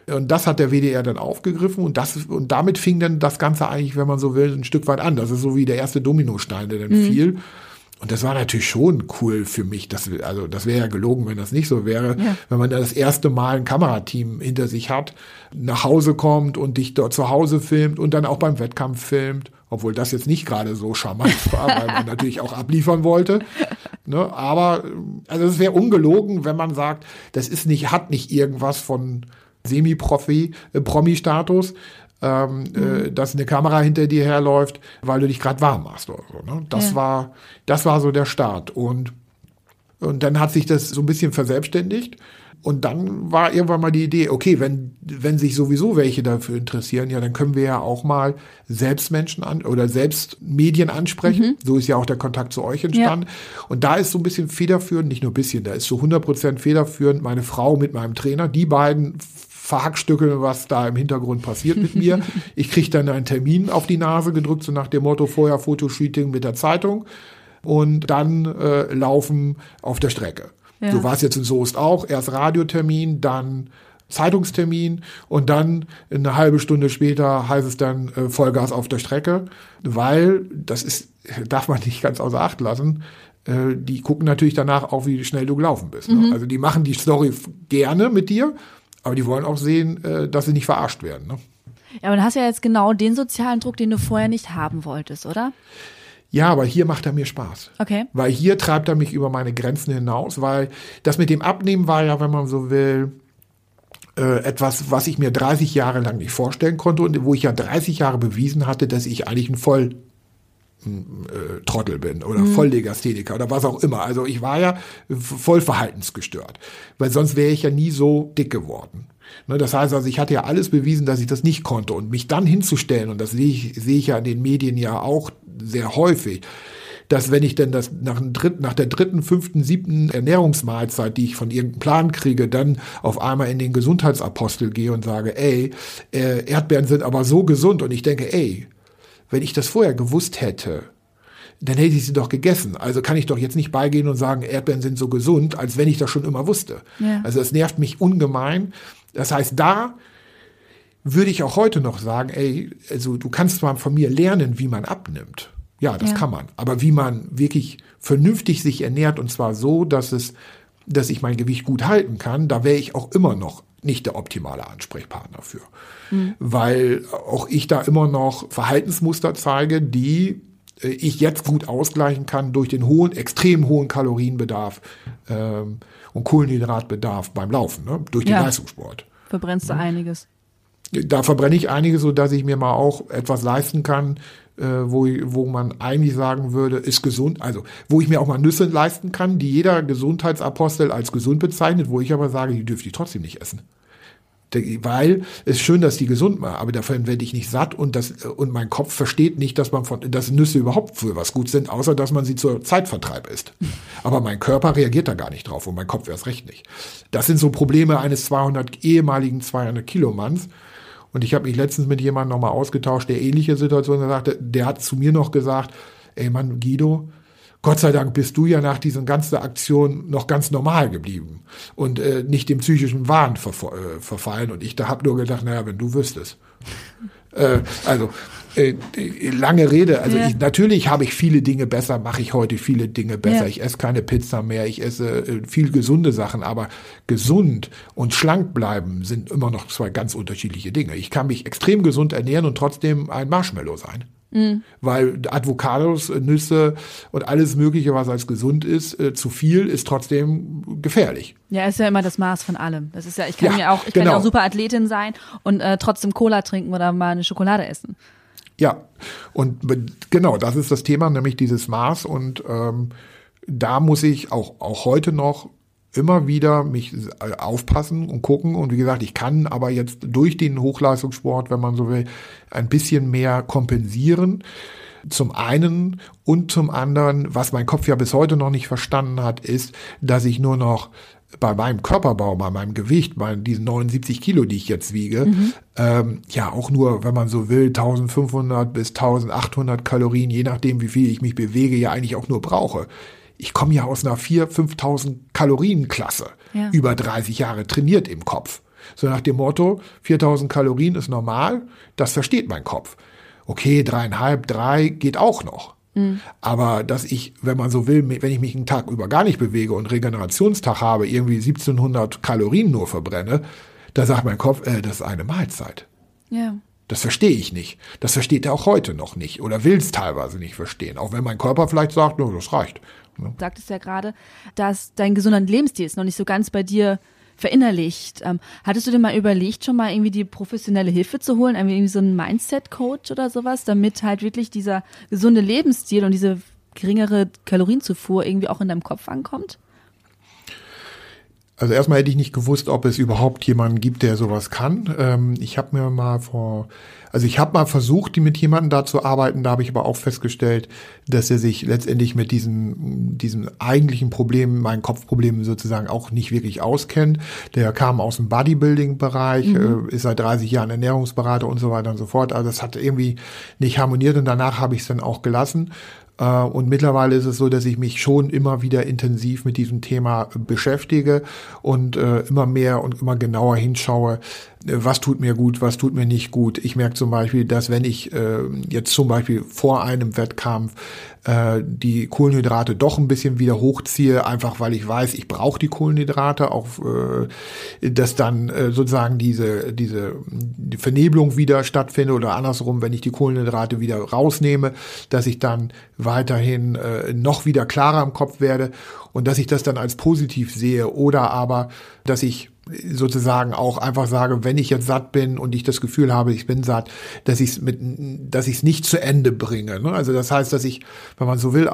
und das hat der WDR dann aufgegriffen und das und damit fing dann das Ganze eigentlich, wenn man so will, ein Stück weit an. Das ist so wie der erste Dominostein, der dann mhm. fiel. Und das war natürlich schon cool für mich. Das, also das wäre ja gelogen, wenn das nicht so wäre. Ja. Wenn man da das erste Mal ein Kamerateam hinter sich hat, nach Hause kommt und dich dort zu Hause filmt und dann auch beim Wettkampf filmt. Obwohl das jetzt nicht gerade so charmant war, weil man natürlich auch abliefern wollte. Ne? Aber also es wäre ungelogen, wenn man sagt, das ist nicht, hat nicht irgendwas von Semi-Profi, äh, Promi-Status, ähm, äh, mhm. äh, dass eine Kamera hinter dir herläuft, weil du dich gerade warm machst oder so. Ne? Das ja. war, das war so der Start. Und Und dann hat sich das so ein bisschen verselbstständigt. Und dann war irgendwann mal die Idee, okay, wenn, wenn sich sowieso welche dafür interessieren, ja, dann können wir ja auch mal selbst Menschen an oder selbst Medien ansprechen. Mhm. So ist ja auch der Kontakt zu euch entstanden. Ja. Und da ist so ein bisschen federführend, nicht nur ein bisschen, da ist so 100 Prozent federführend meine Frau mit meinem Trainer. Die beiden verhackstückeln, was da im Hintergrund passiert mit mir. Ich kriege dann einen Termin auf die Nase gedrückt, so nach dem Motto vorher Fotoshooting mit der Zeitung und dann äh, laufen auf der Strecke. Ja. So war es jetzt in Soest auch. Erst Radiotermin, dann Zeitungstermin und dann eine halbe Stunde später heißt es dann äh, Vollgas auf der Strecke, weil das ist, darf man nicht ganz außer Acht lassen. Äh, die gucken natürlich danach auch, wie schnell du gelaufen bist. Ne? Mhm. Also die machen die Story gerne mit dir, aber die wollen auch sehen, äh, dass sie nicht verarscht werden. Ne? Ja, aber du hast ja jetzt genau den sozialen Druck, den du vorher nicht haben wolltest, oder? Ja, aber hier macht er mir Spaß. Okay. Weil hier treibt er mich über meine Grenzen hinaus, weil das mit dem Abnehmen war ja, wenn man so will, äh, etwas, was ich mir 30 Jahre lang nicht vorstellen konnte und wo ich ja 30 Jahre bewiesen hatte, dass ich eigentlich ein voll äh, Trottel bin oder mhm. Volllegastheniker oder was auch immer. Also ich war ja voll verhaltensgestört, weil sonst wäre ich ja nie so dick geworden. Ne, das heißt also, ich hatte ja alles bewiesen, dass ich das nicht konnte und mich dann hinzustellen und das sehe ich, sehe ich ja in den Medien ja auch sehr häufig, dass wenn ich denn das nach, dritten, nach der dritten, fünften, siebten Ernährungsmahlzeit, die ich von irgendeinem Plan kriege, dann auf einmal in den Gesundheitsapostel gehe und sage, ey, äh, Erdbeeren sind aber so gesund und ich denke, ey, wenn ich das vorher gewusst hätte, dann hätte ich sie doch gegessen. Also kann ich doch jetzt nicht beigehen und sagen, Erdbeeren sind so gesund, als wenn ich das schon immer wusste. Ja. Also es nervt mich ungemein. Das heißt, da würde ich auch heute noch sagen, ey, also du kannst zwar von mir lernen, wie man abnimmt. Ja, das ja. kann man. Aber wie man wirklich vernünftig sich ernährt und zwar so, dass es, dass ich mein Gewicht gut halten kann, da wäre ich auch immer noch nicht der optimale Ansprechpartner für. Mhm. Weil auch ich da immer noch Verhaltensmuster zeige, die äh, ich jetzt gut ausgleichen kann durch den hohen, extrem hohen Kalorienbedarf ähm, und Kohlenhydratbedarf beim Laufen, ne? durch den ja. Leistungssport. Verbrennst du mhm. einiges da verbrenne ich einige, so dass ich mir mal auch etwas leisten kann, äh, wo, wo man eigentlich sagen würde, ist gesund. Also, wo ich mir auch mal Nüsse leisten kann, die jeder Gesundheitsapostel als gesund bezeichnet, wo ich aber sage, die dürfte ich trotzdem nicht essen. Weil es ist schön, dass die gesund machen, aber davon werde ich nicht satt und das und mein Kopf versteht nicht, dass man von dass Nüsse überhaupt für was gut sind, außer dass man sie zur Zeitvertreib isst. Aber mein Körper reagiert da gar nicht drauf und mein Kopf erst recht nicht. Das sind so Probleme eines 200 ehemaligen 200 Kilo Manns und ich habe mich letztens mit jemandem nochmal ausgetauscht, der ähnliche Situation sagte, der hat zu mir noch gesagt, ey Mann, Guido, Gott sei Dank bist du ja nach dieser ganzen Aktion noch ganz normal geblieben und äh, nicht dem psychischen Wahn äh, verfallen. Und ich da habe nur gedacht, naja, wenn du wüsstest. äh, also äh, lange Rede. Also ja. ich, natürlich habe ich viele Dinge besser, mache ich heute viele Dinge besser. Ja. Ich esse keine Pizza mehr, ich esse äh, viel gesunde Sachen, aber gesund und schlank bleiben sind immer noch zwei ganz unterschiedliche Dinge. Ich kann mich extrem gesund ernähren und trotzdem ein Marshmallow sein. Mhm. Weil Avocados, Nüsse und alles Mögliche, was als gesund ist, äh, zu viel ist trotzdem gefährlich. Ja, ist ja immer das Maß von allem. Das ist ja, ich kann ja, mir auch, ich genau. kann ja auch super Athletin sein und äh, trotzdem Cola trinken oder mal eine Schokolade essen. Ja, und genau, das ist das Thema, nämlich dieses Maß. Und ähm, da muss ich auch, auch heute noch immer wieder mich äh, aufpassen und gucken. Und wie gesagt, ich kann aber jetzt durch den Hochleistungssport, wenn man so will, ein bisschen mehr kompensieren. Zum einen und zum anderen, was mein Kopf ja bis heute noch nicht verstanden hat, ist, dass ich nur noch bei meinem Körperbau, bei meinem Gewicht, bei diesen 79 Kilo, die ich jetzt wiege, mhm. ähm, ja auch nur, wenn man so will, 1500 bis 1800 Kalorien, je nachdem, wie viel ich mich bewege, ja eigentlich auch nur brauche. Ich komme ja aus einer 4.000, 5.000 Kalorien-Klasse, ja. über 30 Jahre trainiert im Kopf. So nach dem Motto, 4000 Kalorien ist normal, das versteht mein Kopf. Okay, dreieinhalb, drei geht auch noch. Mhm. Aber dass ich, wenn man so will, wenn ich mich einen Tag über gar nicht bewege und Regenerationstag habe, irgendwie 1700 Kalorien nur verbrenne, da sagt mein Kopf, äh, das ist eine Mahlzeit. Ja. Das verstehe ich nicht. Das versteht er auch heute noch nicht oder will es teilweise nicht verstehen. Auch wenn mein Körper vielleicht sagt, no, das reicht. Du sagtest ja gerade, dass dein gesunder Lebensstil ist noch nicht so ganz bei dir verinnerlicht. Ähm, hattest du dir mal überlegt, schon mal irgendwie die professionelle Hilfe zu holen, irgendwie so einen Mindset-Coach oder sowas, damit halt wirklich dieser gesunde Lebensstil und diese geringere Kalorienzufuhr irgendwie auch in deinem Kopf ankommt? Also erstmal hätte ich nicht gewusst, ob es überhaupt jemanden gibt, der sowas kann. Ähm, ich habe mir mal vor, also ich habe mal versucht, die mit jemandem da zu arbeiten, da habe ich aber auch festgestellt, dass er sich letztendlich mit diesen, diesen eigentlichen Problemen, meinen Kopfproblemen sozusagen auch nicht wirklich auskennt. Der kam aus dem Bodybuilding-Bereich, mhm. äh, ist seit 30 Jahren Ernährungsberater und so weiter und so fort. Also das hat irgendwie nicht harmoniert und danach habe ich es dann auch gelassen. Äh, und mittlerweile ist es so, dass ich mich schon immer wieder intensiv mit diesem Thema beschäftige und äh, immer mehr und immer genauer hinschaue, was tut mir gut, was tut mir nicht gut. Ich merke zum Beispiel, dass wenn ich äh, jetzt zum Beispiel vor einem Wettkampf äh, die Kohlenhydrate doch ein bisschen wieder hochziehe, einfach weil ich weiß, ich brauche die Kohlenhydrate, auch äh, dass dann äh, sozusagen diese, diese die Vernebelung wieder stattfindet oder andersrum, wenn ich die Kohlenhydrate wieder rausnehme, dass ich dann weiterhin äh, noch wieder klarer im Kopf werde und dass ich das dann als positiv sehe oder aber, dass ich sozusagen auch einfach sage, wenn ich jetzt satt bin und ich das Gefühl habe, ich bin satt, dass ich es mit, dass ich es nicht zu Ende bringe. Ne? Also das heißt, dass ich, wenn man so will,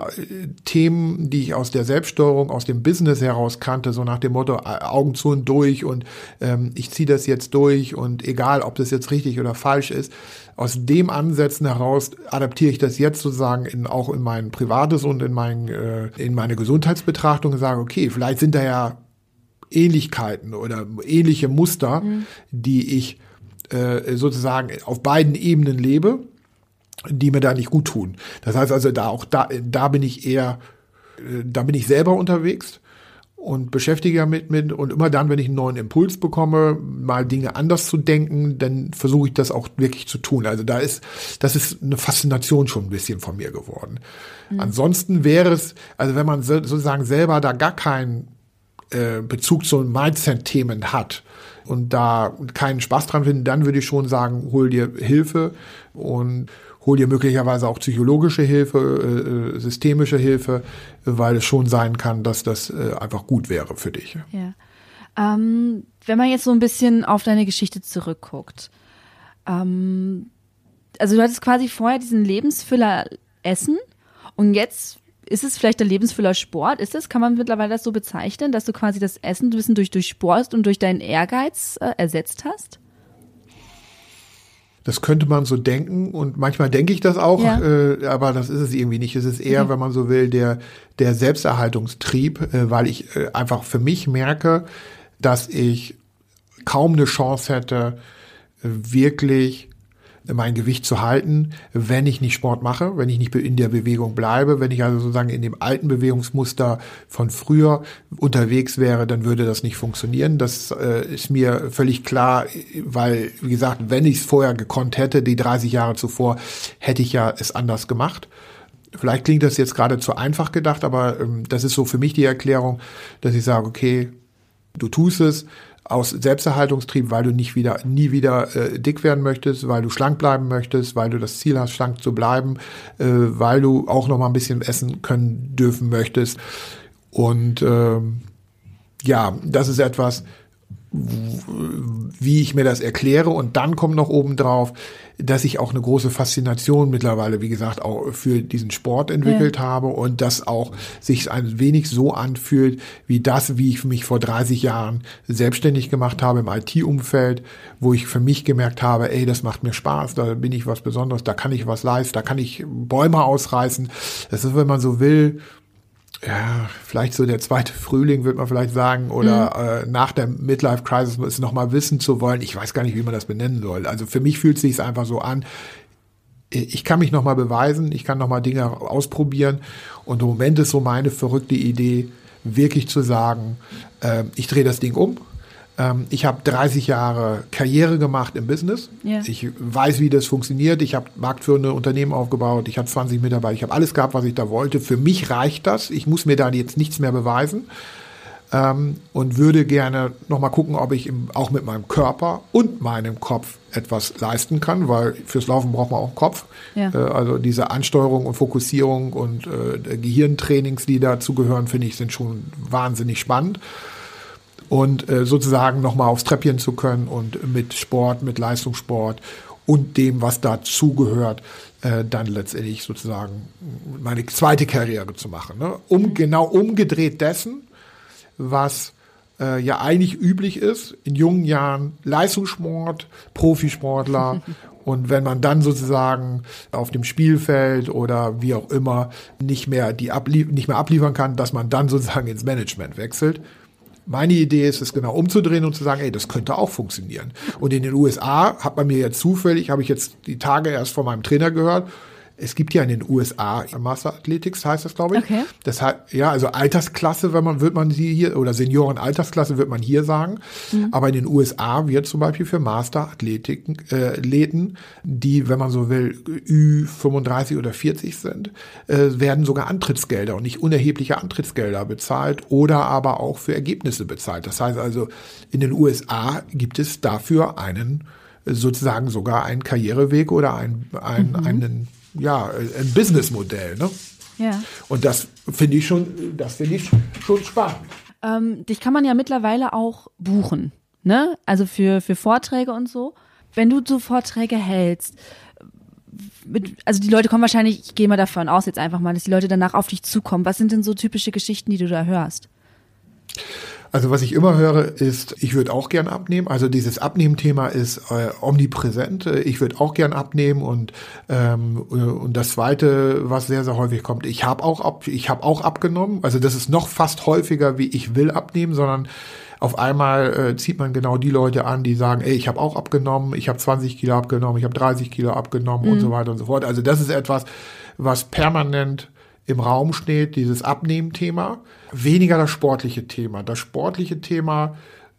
Themen, die ich aus der Selbststeuerung, aus dem Business heraus kannte, so nach dem Motto Augen zu und durch und ähm, ich ziehe das jetzt durch und egal, ob das jetzt richtig oder falsch ist, aus dem Ansätzen heraus adaptiere ich das jetzt sozusagen in, auch in mein privates und in mein äh, in meine Gesundheitsbetrachtung und sage, okay, vielleicht sind da ja Ähnlichkeiten oder ähnliche Muster, mhm. die ich äh, sozusagen auf beiden Ebenen lebe, die mir da nicht gut tun. Das heißt also, da auch da, da bin ich eher, äh, da bin ich selber unterwegs und beschäftige damit mit und immer dann, wenn ich einen neuen Impuls bekomme, mal Dinge anders zu denken, dann versuche ich das auch wirklich zu tun. Also da ist, das ist eine Faszination schon ein bisschen von mir geworden. Mhm. Ansonsten wäre es, also wenn man sozusagen selber da gar keinen äh, Bezug zu Mindset-Themen hat und da keinen Spaß dran findet, dann würde ich schon sagen, hol dir Hilfe und hol dir möglicherweise auch psychologische Hilfe, äh, systemische Hilfe, weil es schon sein kann, dass das äh, einfach gut wäre für dich. Ja. Ähm, wenn man jetzt so ein bisschen auf deine Geschichte zurückguckt, ähm, also du hattest quasi vorher diesen Lebensfüller Essen und jetzt ist es vielleicht der Lebensfüller Sport? Ist es, kann man mittlerweile das so bezeichnen, dass du quasi das Essen ein bisschen durch, durch Sport und durch deinen Ehrgeiz äh, ersetzt hast? Das könnte man so denken und manchmal denke ich das auch, ja. äh, aber das ist es irgendwie nicht. Es ist eher, okay. wenn man so will, der, der Selbsterhaltungstrieb, äh, weil ich äh, einfach für mich merke, dass ich kaum eine Chance hätte, wirklich mein Gewicht zu halten, wenn ich nicht Sport mache, wenn ich nicht in der Bewegung bleibe. Wenn ich also sozusagen in dem alten Bewegungsmuster von früher unterwegs wäre, dann würde das nicht funktionieren. Das äh, ist mir völlig klar, weil, wie gesagt, wenn ich es vorher gekonnt hätte, die 30 Jahre zuvor, hätte ich ja es anders gemacht. Vielleicht klingt das jetzt gerade zu einfach gedacht, aber ähm, das ist so für mich die Erklärung, dass ich sage, okay, du tust es, aus Selbsterhaltungstrieb, weil du nicht wieder, nie wieder äh, dick werden möchtest, weil du schlank bleiben möchtest, weil du das Ziel hast, schlank zu bleiben, äh, weil du auch noch mal ein bisschen essen können dürfen möchtest. Und äh, ja, das ist etwas, wie ich mir das erkläre. Und dann kommt noch oben drauf, dass ich auch eine große Faszination mittlerweile, wie gesagt, auch für diesen Sport entwickelt ja. habe und das auch sich ein wenig so anfühlt, wie das, wie ich mich vor 30 Jahren selbstständig gemacht habe im IT-Umfeld, wo ich für mich gemerkt habe, ey, das macht mir Spaß, da bin ich was Besonderes, da kann ich was leisten, da kann ich Bäume ausreißen. Das ist, wenn man so will, ja, vielleicht so der zweite Frühling, wird man vielleicht sagen, oder mhm. äh, nach der Midlife Crisis es nochmal wissen zu wollen. Ich weiß gar nicht, wie man das benennen soll. Also für mich fühlt es sich einfach so an. Ich kann mich nochmal beweisen, ich kann nochmal Dinge ausprobieren. Und im Moment ist so meine verrückte Idee, wirklich zu sagen, äh, ich drehe das Ding um, ich habe 30 Jahre Karriere gemacht im Business. Yeah. Ich weiß, wie das funktioniert. Ich habe marktführende Unternehmen aufgebaut. Ich habe 20 Mitarbeiter. Ich habe alles gehabt, was ich da wollte. Für mich reicht das. Ich muss mir da jetzt nichts mehr beweisen. Ähm, und würde gerne nochmal gucken, ob ich auch mit meinem Körper und meinem Kopf etwas leisten kann, weil fürs Laufen braucht man auch einen Kopf. Ja. Äh, also diese Ansteuerung und Fokussierung und äh, Gehirntrainings, die dazu gehören, finde ich, sind schon wahnsinnig spannend und äh, sozusagen nochmal aufs Treppchen zu können und mit Sport, mit Leistungssport und dem, was dazugehört, äh, dann letztendlich sozusagen meine zweite Karriere zu machen. Ne? Um genau umgedreht dessen, was äh, ja eigentlich üblich ist, in jungen Jahren Leistungssport, Profisportler und wenn man dann sozusagen auf dem Spielfeld oder wie auch immer nicht mehr die ablief nicht mehr abliefern kann, dass man dann sozusagen ins Management wechselt. Meine Idee ist es genau umzudrehen und zu sagen, ey, das könnte auch funktionieren. Und in den USA hat man mir jetzt zufällig, habe ich jetzt die Tage erst von meinem Trainer gehört, es gibt ja in den USA Master Athletics heißt das, glaube ich. Okay. Das hat, ja, also Altersklasse, wenn man, wird man sie hier, oder Senioren-Altersklasse wird man hier sagen. Mhm. Aber in den USA wird zum Beispiel für Master Athletiken, äh, Athleten, die, wenn man so will, Ü35 oder 40 sind, äh, werden sogar Antrittsgelder und nicht unerhebliche Antrittsgelder bezahlt oder aber auch für Ergebnisse bezahlt. Das heißt also, in den USA gibt es dafür einen, sozusagen sogar einen Karriereweg oder ein, ein, mhm. einen ja, ein Businessmodell. Ne? Ja. Und das finde ich schon, das finde ich schon spannend. Ähm, dich kann man ja mittlerweile auch buchen, ne? Also für, für Vorträge und so. Wenn du so Vorträge hältst, mit, also die Leute kommen wahrscheinlich, ich gehe mal davon aus jetzt einfach mal, dass die Leute danach auf dich zukommen. Was sind denn so typische Geschichten, die du da hörst? Also was ich immer höre, ist, ich würde auch gern abnehmen. Also dieses Abnehmen-Thema ist äh, omnipräsent. Ich würde auch gern abnehmen und ähm, und das Zweite, was sehr sehr häufig kommt, ich habe auch ab, ich habe auch abgenommen. Also das ist noch fast häufiger, wie ich will abnehmen, sondern auf einmal äh, zieht man genau die Leute an, die sagen, ey, ich habe auch abgenommen, ich habe 20 Kilo abgenommen, ich habe 30 Kilo abgenommen mhm. und so weiter und so fort. Also das ist etwas, was permanent im Raum steht, dieses Abnehmen-Thema, weniger das sportliche Thema. Das sportliche Thema,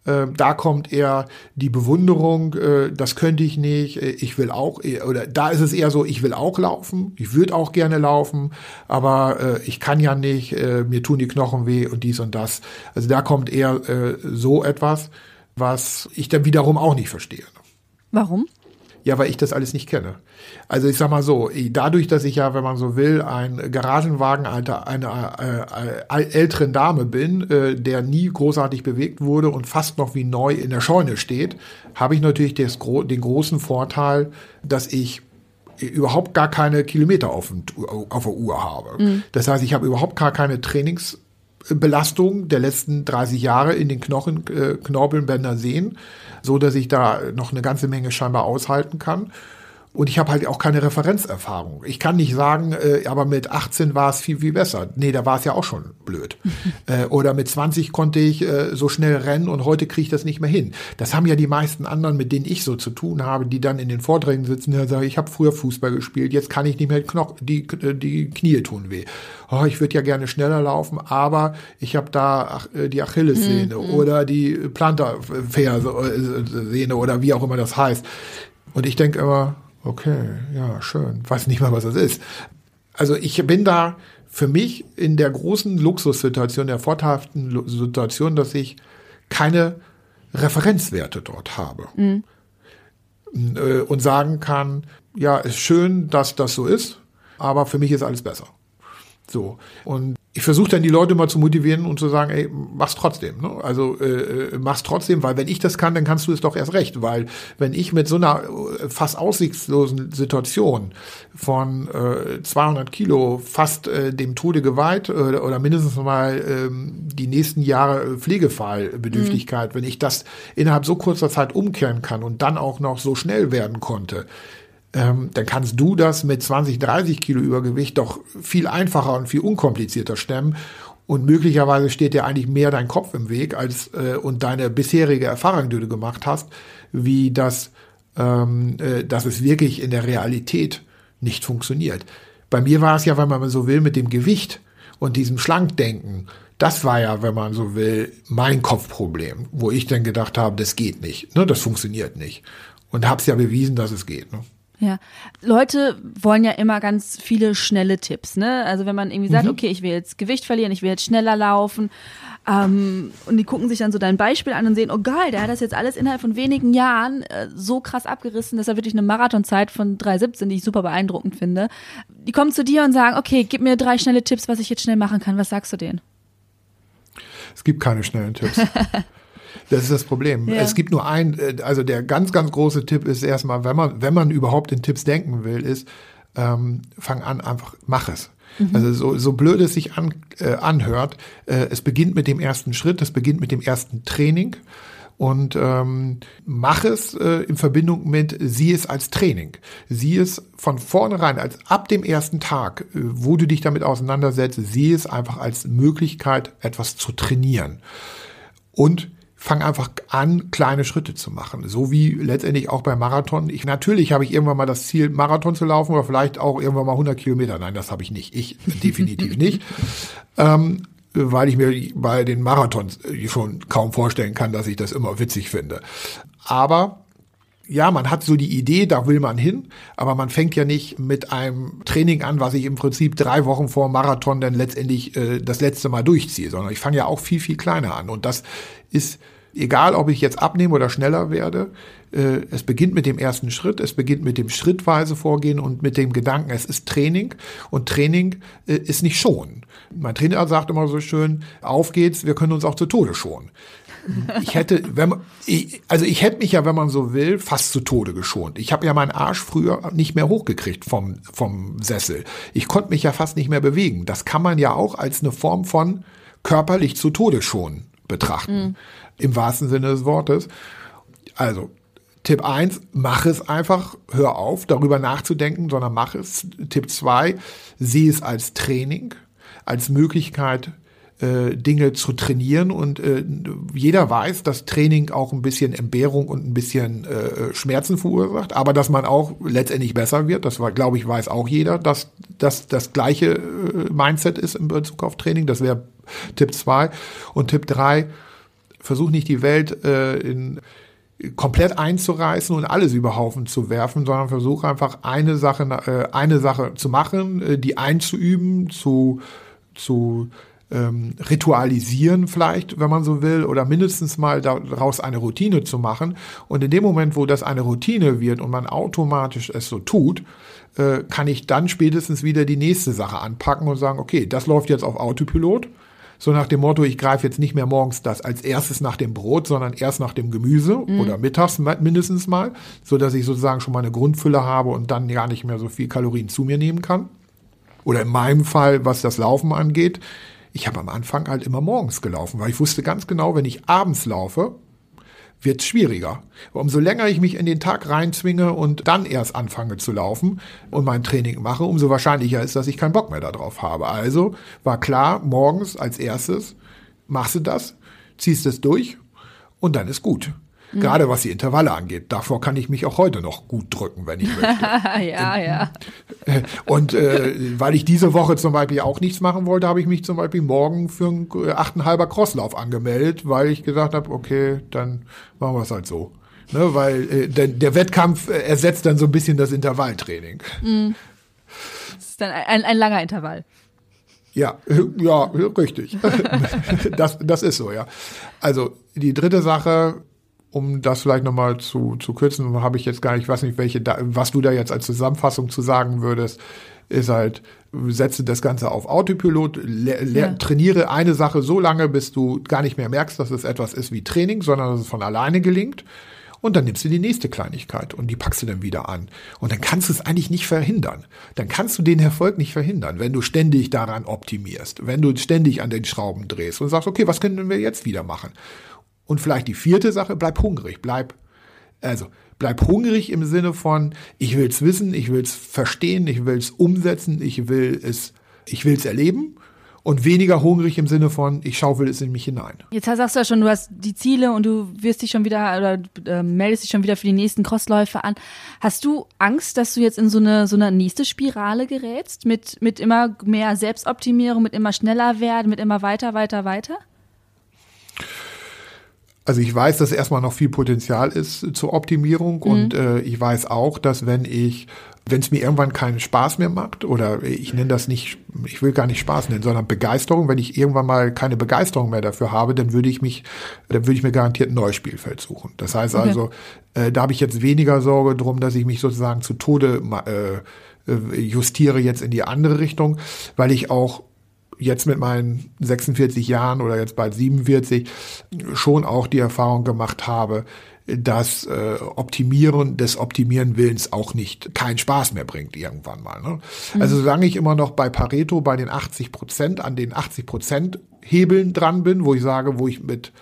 äh, da kommt eher die Bewunderung, äh, das könnte ich nicht, äh, ich will auch, oder da ist es eher so, ich will auch laufen, ich würde auch gerne laufen, aber äh, ich kann ja nicht, äh, mir tun die Knochen weh und dies und das. Also da kommt eher so etwas, was ich dann wiederum auch nicht verstehe. Warum? Ja, weil ich das alles nicht kenne. Also ich sag mal so, dadurch, dass ich ja, wenn man so will, ein Garagenwagen einer eine, äh, äh, älteren Dame bin, äh, der nie großartig bewegt wurde und fast noch wie neu in der Scheune steht, habe ich natürlich des, den großen Vorteil, dass ich überhaupt gar keine Kilometer auf, auf der Uhr habe. Mhm. Das heißt, ich habe überhaupt gar keine Trainingsbelastung der letzten 30 Jahre in den Knochen, äh, Knorpeln, Bändern, Sehen so dass ich da noch eine ganze Menge scheinbar aushalten kann. Und ich habe halt auch keine Referenzerfahrung. Ich kann nicht sagen, äh, aber mit 18 war es viel, viel besser. Nee, da war es ja auch schon blöd. äh, oder mit 20 konnte ich äh, so schnell rennen und heute kriege ich das nicht mehr hin. Das haben ja die meisten anderen, mit denen ich so zu tun habe, die dann in den Vorträgen sitzen, die sagen, ich habe früher Fußball gespielt, jetzt kann ich nicht mehr Knoch die, äh, die Knie tun weh. Oh, ich würde ja gerne schneller laufen, aber ich habe da ach, äh, die Achillessehne mhm. oder die Plantarfersehne oder wie auch immer das heißt. Und ich denke immer, Okay, ja, schön. Weiß nicht mal, was das ist. Also ich bin da für mich in der großen Luxussituation, der vorteilhaften Situation, dass ich keine Referenzwerte dort habe. Mhm. Und sagen kann, ja, ist schön, dass das so ist, aber für mich ist alles besser. So. Und ich versuche dann die Leute mal zu motivieren und zu sagen, ey, mach's trotzdem. Ne? Also äh, äh, mach's trotzdem, weil wenn ich das kann, dann kannst du es doch erst recht. Weil wenn ich mit so einer äh, fast aussichtslosen Situation von äh, 200 Kilo fast äh, dem Tode geweiht äh, oder mindestens mal äh, die nächsten Jahre Pflegefallbedürftigkeit, mhm. wenn ich das innerhalb so kurzer Zeit umkehren kann und dann auch noch so schnell werden konnte, ähm, dann kannst du das mit 20, 30 Kilo Übergewicht doch viel einfacher und viel unkomplizierter stemmen. Und möglicherweise steht dir eigentlich mehr dein Kopf im Weg als äh, und deine bisherige Erfahrung, die du gemacht hast, wie das, ähm, äh, dass es wirklich in der Realität nicht funktioniert. Bei mir war es ja, wenn man so will, mit dem Gewicht und diesem Schlankdenken. Das war ja, wenn man so will, mein Kopfproblem, wo ich dann gedacht habe, das geht nicht, ne, das funktioniert nicht. Und habe es ja bewiesen, dass es geht. Ne? Ja, Leute wollen ja immer ganz viele schnelle Tipps, ne? Also wenn man irgendwie sagt, mhm. okay, ich will jetzt Gewicht verlieren, ich will jetzt schneller laufen, ähm, und die gucken sich dann so dein Beispiel an und sehen, oh geil, der hat das jetzt alles innerhalb von wenigen Jahren äh, so krass abgerissen, dass er wirklich eine Marathonzeit von 3,17, die ich super beeindruckend finde. Die kommen zu dir und sagen, okay, gib mir drei schnelle Tipps, was ich jetzt schnell machen kann. Was sagst du denen? Es gibt keine schnellen Tipps. Das ist das Problem. Ja. Es gibt nur ein, äh, also der ganz, ganz große Tipp ist erstmal, wenn man, wenn man überhaupt in Tipps denken will, ist, ähm, fang an, einfach mach es. Mhm. Also so, so blöd es sich an, äh, anhört, äh, es beginnt mit dem ersten Schritt, es beginnt mit dem ersten Training und ähm, mach es äh, in Verbindung mit, sieh es als Training. Sieh es von vornherein, als ab dem ersten Tag, äh, wo du dich damit auseinandersetzt, sieh es einfach als Möglichkeit, etwas zu trainieren. Und fang einfach an, kleine Schritte zu machen. So wie letztendlich auch beim Marathon. Ich, natürlich habe ich irgendwann mal das Ziel, Marathon zu laufen oder vielleicht auch irgendwann mal 100 Kilometer. Nein, das habe ich nicht. Ich definitiv nicht. Ähm, weil ich mir bei den Marathons schon kaum vorstellen kann, dass ich das immer witzig finde. Aber ja, man hat so die Idee, da will man hin, aber man fängt ja nicht mit einem Training an, was ich im Prinzip drei Wochen vor Marathon dann letztendlich äh, das letzte Mal durchziehe, sondern ich fange ja auch viel, viel kleiner an. Und das ist egal, ob ich jetzt abnehme oder schneller werde, äh, es beginnt mit dem ersten Schritt, es beginnt mit dem schrittweise Vorgehen und mit dem Gedanken, es ist Training und Training äh, ist nicht schonen. Mein Trainer sagt immer so schön, auf geht's, wir können uns auch zu Tode schonen. Ich hätte, wenn man, ich, also ich hätte mich ja, wenn man so will, fast zu Tode geschont. Ich habe ja meinen Arsch früher nicht mehr hochgekriegt vom, vom Sessel. Ich konnte mich ja fast nicht mehr bewegen. Das kann man ja auch als eine Form von körperlich zu Tode schonen betrachten. Mhm. Im wahrsten Sinne des Wortes. Also, Tipp eins: mach es einfach, hör auf, darüber nachzudenken, sondern mach es. Tipp zwei: sieh es als Training als Möglichkeit, äh, Dinge zu trainieren. Und äh, jeder weiß, dass Training auch ein bisschen Entbehrung und ein bisschen äh, Schmerzen verursacht, aber dass man auch letztendlich besser wird, das war, glaube ich, weiß auch jeder, dass das das gleiche äh, Mindset ist in Bezug auf Training, das wäre Tipp zwei. Und Tipp drei versuch nicht die Welt äh, in komplett einzureißen und alles über Haufen zu werfen, sondern versuch einfach eine Sache, äh, eine Sache zu machen, äh, die einzuüben, zu zu ähm, ritualisieren vielleicht, wenn man so will, oder mindestens mal daraus eine Routine zu machen. Und in dem Moment, wo das eine Routine wird und man automatisch es so tut, äh, kann ich dann spätestens wieder die nächste Sache anpacken und sagen, okay, das läuft jetzt auf Autopilot. So nach dem Motto, ich greife jetzt nicht mehr morgens das als erstes nach dem Brot, sondern erst nach dem Gemüse mhm. oder mittags mindestens mal, so dass ich sozusagen schon mal eine Grundfülle habe und dann gar nicht mehr so viel Kalorien zu mir nehmen kann. Oder in meinem Fall, was das Laufen angeht, ich habe am Anfang halt immer morgens gelaufen, weil ich wusste ganz genau, wenn ich abends laufe, wird es schwieriger. Umso länger ich mich in den Tag reinzwinge und dann erst anfange zu laufen und mein Training mache, umso wahrscheinlicher ist, dass ich keinen Bock mehr darauf habe. Also war klar, morgens als erstes machst du das, ziehst es durch und dann ist gut. Mhm. Gerade was die Intervalle angeht. Davor kann ich mich auch heute noch gut drücken, wenn ich möchte. ja, ja. Und äh, weil ich diese Woche zum Beispiel auch nichts machen wollte, habe ich mich zum Beispiel morgen für einen äh, achteinhalber Crosslauf angemeldet, weil ich gesagt habe, okay, dann machen wir es halt so. Ne, weil äh, der, der Wettkampf äh, ersetzt dann so ein bisschen das Intervalltraining. Mhm. Das ist dann ein, ein langer Intervall. Ja, ja, richtig. das, das ist so, ja. Also die dritte Sache, um das vielleicht nochmal zu, zu kürzen, habe ich jetzt gar nicht, ich weiß nicht, welche, was du da jetzt als Zusammenfassung zu sagen würdest, ist halt, setze das Ganze auf Autopilot, ja. trainiere eine Sache so lange, bis du gar nicht mehr merkst, dass es etwas ist wie Training, sondern dass es von alleine gelingt. Und dann nimmst du die nächste Kleinigkeit und die packst du dann wieder an. Und dann kannst du es eigentlich nicht verhindern. Dann kannst du den Erfolg nicht verhindern, wenn du ständig daran optimierst, wenn du ständig an den Schrauben drehst und sagst, okay, was können wir jetzt wieder machen? Und vielleicht die vierte Sache, bleib hungrig, bleib, also bleib hungrig im Sinne von, ich will's wissen, ich will's verstehen, ich will's umsetzen, ich will es, ich will's erleben und weniger hungrig im Sinne von, ich schaufel es in mich hinein. Jetzt sagst du ja schon, du hast die Ziele und du wirst dich schon wieder oder äh, meldest dich schon wieder für die nächsten Crossläufe an. Hast du Angst, dass du jetzt in so eine so eine nächste Spirale gerätst mit mit immer mehr Selbstoptimierung, mit immer schneller werden, mit immer weiter, weiter, weiter? Also ich weiß, dass erstmal noch viel Potenzial ist zur Optimierung mhm. und äh, ich weiß auch, dass wenn ich, wenn es mir irgendwann keinen Spaß mehr macht oder ich nenne das nicht, ich will gar nicht Spaß nennen, sondern Begeisterung, wenn ich irgendwann mal keine Begeisterung mehr dafür habe, dann würde ich mich, dann würde ich mir garantiert ein neues Spielfeld suchen. Das heißt okay. also, äh, da habe ich jetzt weniger Sorge drum, dass ich mich sozusagen zu Tode äh, äh justiere jetzt in die andere Richtung, weil ich auch jetzt mit meinen 46 Jahren oder jetzt bald 47 schon auch die Erfahrung gemacht habe, dass äh, Optimieren des Optimieren Willens auch nicht keinen Spaß mehr bringt irgendwann mal. Ne? Mhm. Also solange ich immer noch bei Pareto bei den 80 Prozent an den 80 Prozent Hebeln dran bin, wo ich sage, wo ich mit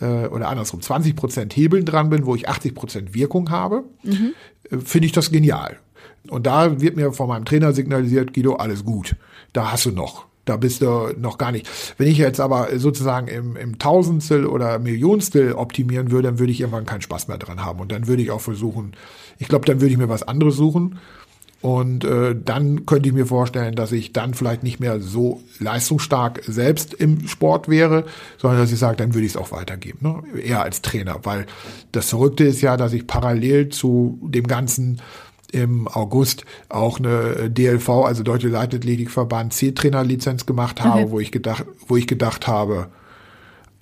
äh, oder andersrum 20 Prozent Hebeln dran bin, wo ich 80 Prozent Wirkung habe, mhm. äh, finde ich das genial. Und da wird mir von meinem Trainer signalisiert, Guido, alles gut. Da hast du noch. Da bist du noch gar nicht. Wenn ich jetzt aber sozusagen im, im Tausendstel oder Millionstel optimieren würde, dann würde ich irgendwann keinen Spaß mehr dran haben. Und dann würde ich auch versuchen, ich glaube, dann würde ich mir was anderes suchen. Und äh, dann könnte ich mir vorstellen, dass ich dann vielleicht nicht mehr so leistungsstark selbst im Sport wäre, sondern dass ich sage, dann würde ich es auch weitergeben, ne? eher als Trainer. Weil das Verrückte ist ja, dass ich parallel zu dem ganzen im August auch eine DLV, also Deutsche Leichtathletikverband C-Trainer-Lizenz gemacht habe, okay. wo ich gedacht, wo ich gedacht habe,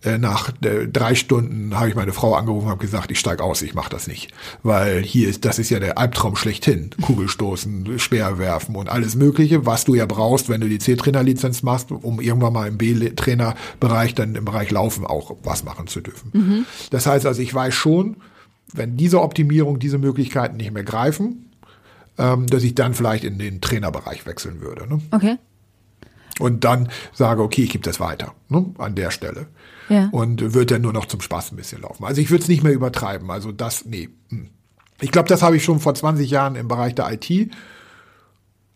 äh, nach äh, drei Stunden habe ich meine Frau angerufen und habe gesagt, ich steige aus, ich mache das nicht. Weil hier ist, das ist ja der Albtraum schlechthin. Kugelstoßen, Speerwerfen und alles Mögliche, was du ja brauchst, wenn du die C-Trainer-Lizenz machst, um irgendwann mal im B-Trainer-Bereich, dann im Bereich Laufen auch was machen zu dürfen. Mhm. Das heißt also, ich weiß schon, wenn diese Optimierung, diese Möglichkeiten nicht mehr greifen, ähm, dass ich dann vielleicht in den Trainerbereich wechseln würde. Ne? Okay. Und dann sage, okay, ich gebe das weiter ne, an der Stelle. Ja. Und wird dann nur noch zum Spaß ein bisschen laufen. Also ich würde es nicht mehr übertreiben. Also das, nee. Hm. Ich glaube, das habe ich schon vor 20 Jahren im Bereich der IT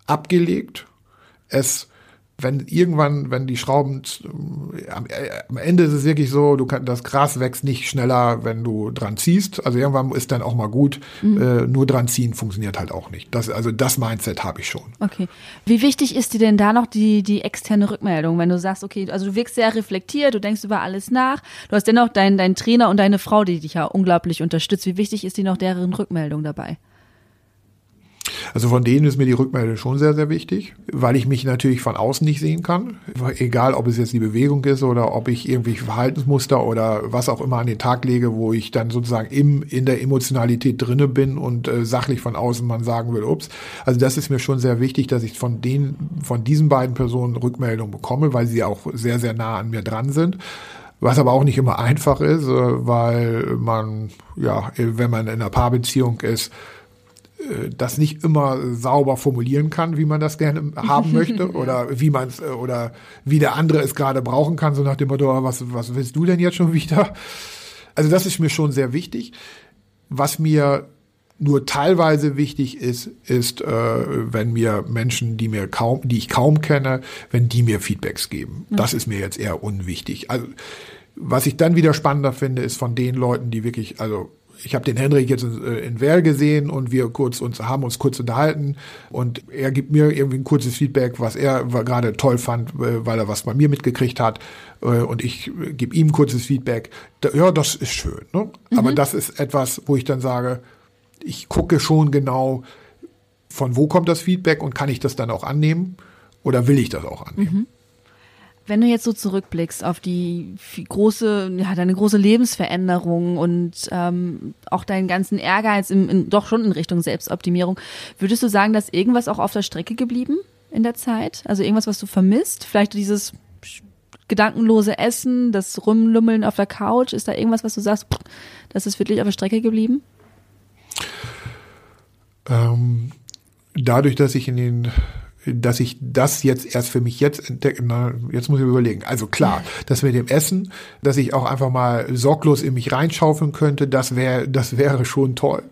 abgelegt. Es wenn irgendwann, wenn die Schrauben, am, äh, am, Ende ist es wirklich so, du kannst, das Gras wächst nicht schneller, wenn du dran ziehst. Also irgendwann ist dann auch mal gut. Mhm. Äh, nur dran ziehen funktioniert halt auch nicht. Das, also das Mindset habe ich schon. Okay. Wie wichtig ist dir denn da noch die, die externe Rückmeldung, wenn du sagst, okay, also du wirkst sehr reflektiert, du denkst über alles nach, du hast dennoch deinen, deinen Trainer und deine Frau, die dich ja unglaublich unterstützt. Wie wichtig ist dir noch deren Rückmeldung dabei? Also von denen ist mir die Rückmeldung schon sehr, sehr wichtig, weil ich mich natürlich von außen nicht sehen kann. Egal, ob es jetzt die Bewegung ist oder ob ich irgendwie Verhaltensmuster oder was auch immer an den Tag lege, wo ich dann sozusagen im, in der Emotionalität drinne bin und äh, sachlich von außen man sagen will, ups. Also das ist mir schon sehr wichtig, dass ich von den, von diesen beiden Personen Rückmeldung bekomme, weil sie auch sehr, sehr nah an mir dran sind was aber auch nicht immer einfach ist, äh, weil man, ja, wenn man in einer Paarbeziehung ist, das nicht immer sauber formulieren kann, wie man das gerne haben möchte oder wie man es äh, oder wie der andere es gerade brauchen kann, so nach dem Motto, was, was willst du denn jetzt schon wieder? Also das ist mir schon sehr wichtig. Was mir nur teilweise wichtig ist, ist, äh, wenn mir Menschen, die mir kaum, die ich kaum kenne, wenn die mir Feedbacks geben. Das ist mir jetzt eher unwichtig. Also was ich dann wieder spannender finde, ist von den Leuten, die wirklich, also ich habe den Henrik jetzt in, äh, in Werl gesehen und wir kurz uns haben uns kurz unterhalten und er gibt mir irgendwie ein kurzes Feedback, was er gerade toll fand, äh, weil er was bei mir mitgekriegt hat äh, und ich gebe ihm ein kurzes Feedback. Ja, das ist schön. Ne? Mhm. Aber das ist etwas, wo ich dann sage, ich gucke schon genau, von wo kommt das Feedback und kann ich das dann auch annehmen oder will ich das auch annehmen? Mhm. Wenn du jetzt so zurückblickst auf die große, ja, deine große Lebensveränderung und ähm, auch deinen ganzen Ehrgeiz im, in, doch schon in Richtung Selbstoptimierung, würdest du sagen, dass irgendwas auch auf der Strecke geblieben in der Zeit? Also irgendwas, was du vermisst? Vielleicht dieses gedankenlose Essen, das Rumlummeln auf der Couch? Ist da irgendwas, was du sagst, das ist wirklich auf der Strecke geblieben? Ähm, dadurch, dass ich in den dass ich das jetzt erst für mich jetzt entdecke. Na, jetzt muss ich überlegen. Also klar, das mit dem Essen, dass ich auch einfach mal sorglos in mich reinschaufeln könnte, das wäre, das wäre schon toll.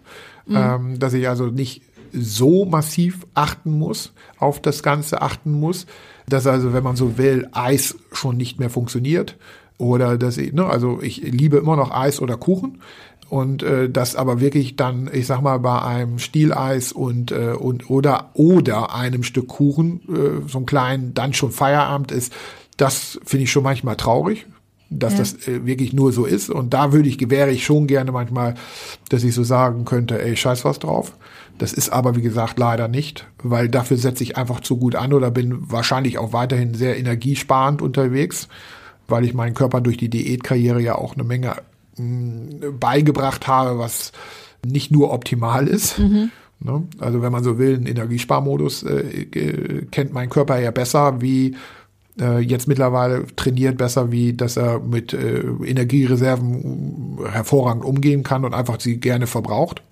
Mhm. Ähm, dass ich also nicht so massiv achten muss, auf das Ganze achten muss, dass also, wenn man so will, Eis schon nicht mehr funktioniert. Oder dass ich, ne, also ich liebe immer noch Eis oder Kuchen, und äh, das aber wirklich dann, ich sag mal, bei einem Stieleis und äh, und oder oder einem Stück Kuchen, äh, so ein kleinen, dann schon Feierabend ist, das finde ich schon manchmal traurig, dass ja. das äh, wirklich nur so ist. Und da würde ich, wäre ich schon gerne manchmal, dass ich so sagen könnte, ey, scheiß was drauf. Das ist aber, wie gesagt, leider nicht, weil dafür setze ich einfach zu gut an oder bin wahrscheinlich auch weiterhin sehr energiesparend unterwegs, weil ich meinen Körper durch die Diätkarriere ja auch eine Menge beigebracht habe, was nicht nur optimal ist. Mhm. Ne? Also wenn man so will, einen Energiesparmodus äh, kennt mein Körper ja besser wie äh, jetzt mittlerweile trainiert besser, wie dass er mit äh, Energiereserven hervorragend umgehen kann und einfach sie gerne verbraucht.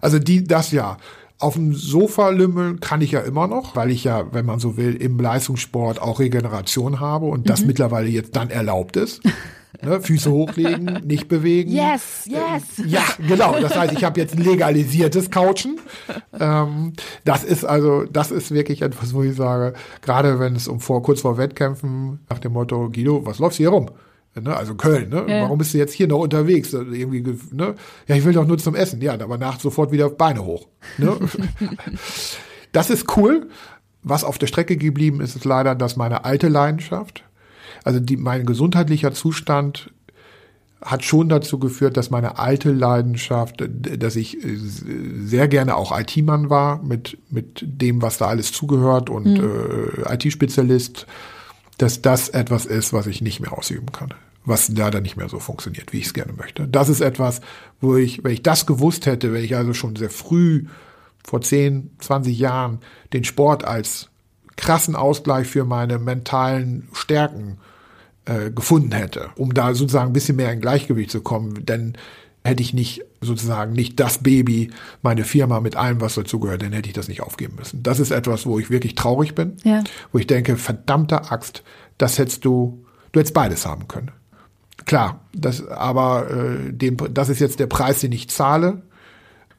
Also die, das ja. Auf dem Sofa lümmeln kann ich ja immer noch, weil ich ja, wenn man so will, im Leistungssport auch Regeneration habe und das mhm. mittlerweile jetzt dann erlaubt ist. Ne, Füße hochlegen, nicht bewegen. Yes, yes. Äh, ja, genau. Das heißt, ich habe jetzt legalisiertes Couchen. Ähm, das ist also, das ist wirklich etwas, wo ich sage, gerade wenn es um vor, kurz vor Wettkämpfen nach dem Motto, Guido, was läufst du hier rum? Ne, also Köln, ne? Ja. Warum bist du jetzt hier noch unterwegs? Irgendwie, ne? Ja, ich will doch nur zum Essen. Ja, aber nach sofort wieder Beine hoch. Ne? das ist cool. Was auf der Strecke geblieben ist, ist leider, dass meine alte Leidenschaft, also die, mein gesundheitlicher Zustand hat schon dazu geführt, dass meine alte Leidenschaft, dass ich äh, sehr gerne auch IT-Mann war mit, mit dem, was da alles zugehört und mhm. äh, IT-Spezialist, dass das etwas ist, was ich nicht mehr ausüben kann. Was leider nicht mehr so funktioniert, wie ich es gerne möchte. Das ist etwas, wo ich, wenn ich das gewusst hätte, wenn ich also schon sehr früh, vor 10, 20 Jahren, den Sport als krassen Ausgleich für meine mentalen Stärken äh, gefunden hätte, um da sozusagen ein bisschen mehr in Gleichgewicht zu kommen, denn hätte ich nicht sozusagen nicht das Baby, meine Firma mit allem, was dazugehört, dann hätte ich das nicht aufgeben müssen. Das ist etwas, wo ich wirklich traurig bin, ja. wo ich denke, verdammte Axt, das hättest du, du hättest beides haben können. Klar, das, aber äh, dem, das ist jetzt der Preis, den ich zahle,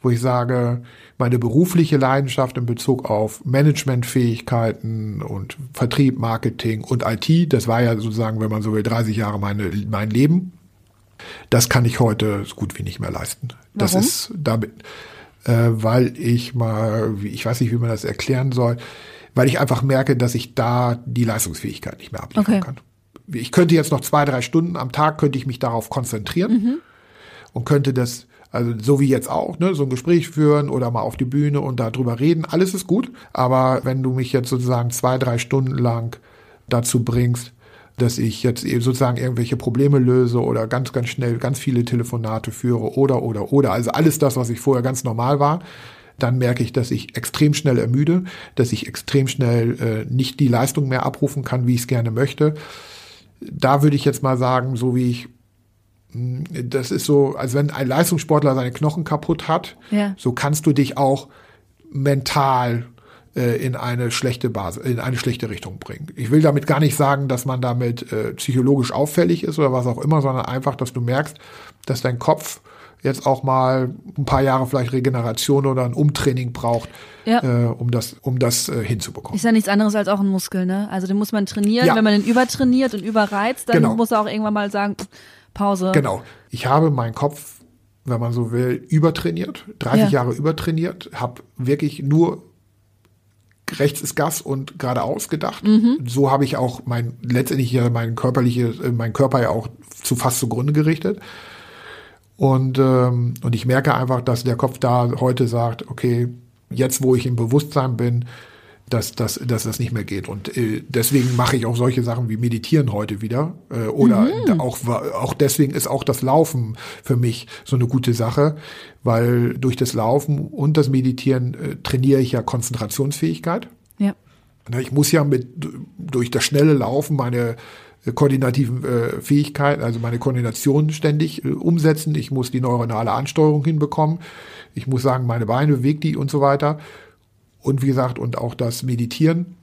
wo ich sage, meine berufliche Leidenschaft in Bezug auf Managementfähigkeiten und Vertrieb, Marketing und IT, das war ja sozusagen, wenn man so will, 30 Jahre meine, mein Leben. Das kann ich heute so gut wie nicht mehr leisten. Warum? Das ist damit, äh, weil ich mal, ich weiß nicht, wie man das erklären soll, weil ich einfach merke, dass ich da die Leistungsfähigkeit nicht mehr abliefern okay. kann. Ich könnte jetzt noch zwei, drei Stunden am Tag könnte ich mich darauf konzentrieren mhm. und könnte das also so wie jetzt auch, ne, so ein Gespräch führen oder mal auf die Bühne und darüber reden, alles ist gut. Aber wenn du mich jetzt sozusagen zwei, drei Stunden lang dazu bringst, dass ich jetzt sozusagen irgendwelche Probleme löse oder ganz, ganz schnell ganz viele Telefonate führe oder, oder, oder, also alles das, was ich vorher ganz normal war, dann merke ich, dass ich extrem schnell ermüde, dass ich extrem schnell äh, nicht die Leistung mehr abrufen kann, wie ich es gerne möchte. Da würde ich jetzt mal sagen, so wie ich das ist so, als wenn ein Leistungssportler seine Knochen kaputt hat, ja. so kannst du dich auch mental äh, in eine schlechte Basis, in eine schlechte Richtung bringen. Ich will damit gar nicht sagen, dass man damit äh, psychologisch auffällig ist oder was auch immer, sondern einfach, dass du merkst, dass dein Kopf jetzt auch mal ein paar Jahre vielleicht Regeneration oder ein Umtraining braucht, ja. äh, um das, um das äh, hinzubekommen. Ist ja nichts anderes als auch ein Muskel, ne? Also den muss man trainieren. Ja. Wenn man den übertrainiert und überreizt, dann genau. muss er auch irgendwann mal sagen, Pause. Genau. Ich habe meinen Kopf, wenn man so will, übertrainiert, 30 ja. Jahre übertrainiert, habe wirklich nur rechts ist Gas und geradeaus gedacht. Mhm. So habe ich auch mein letztendlich ja mein körperliche, äh, mein Körper ja auch zu fast zugrunde gerichtet. Und ähm, und ich merke einfach, dass der Kopf da heute sagt, okay, jetzt wo ich im Bewusstsein bin, dass, dass, dass das nicht mehr geht. Und äh, deswegen mache ich auch solche Sachen wie Meditieren heute wieder. Äh, oder mhm. auch, auch deswegen ist auch das Laufen für mich so eine gute Sache, weil durch das Laufen und das Meditieren äh, trainiere ich ja Konzentrationsfähigkeit. Ja. Ich muss ja mit durch das schnelle Laufen meine äh, koordinativen äh, Fähigkeiten, also meine Koordination ständig äh, umsetzen. Ich muss die neuronale Ansteuerung hinbekommen. Ich muss sagen, meine Beine bewegt die und so weiter. Und wie gesagt, und auch das Meditieren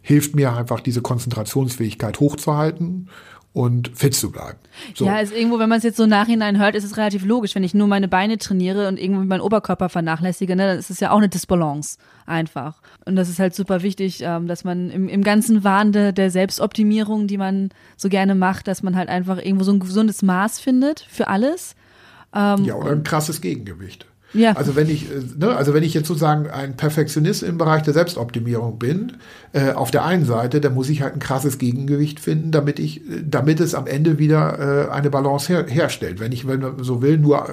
hilft mir einfach, diese Konzentrationsfähigkeit hochzuhalten und fit zu bleiben. So. Ja, ist irgendwo, wenn man es jetzt so nachhinein hört, ist es relativ logisch. Wenn ich nur meine Beine trainiere und irgendwie meinen Oberkörper vernachlässige, ne, dann ist es ja auch eine Disbalance einfach. Und das ist halt super wichtig, ähm, dass man im, im ganzen Wahn de, der Selbstoptimierung, die man so gerne macht, dass man halt einfach irgendwo so ein gesundes Maß findet für alles. Ähm, ja, oder ein krasses Gegengewicht. Ja. Also wenn ich, äh, ne, also wenn ich jetzt sozusagen ein Perfektionist im Bereich der Selbstoptimierung bin, äh, auf der einen Seite, dann muss ich halt ein krasses Gegengewicht finden, damit ich, damit es am Ende wieder äh, eine Balance her herstellt. Wenn ich, wenn man so will, nur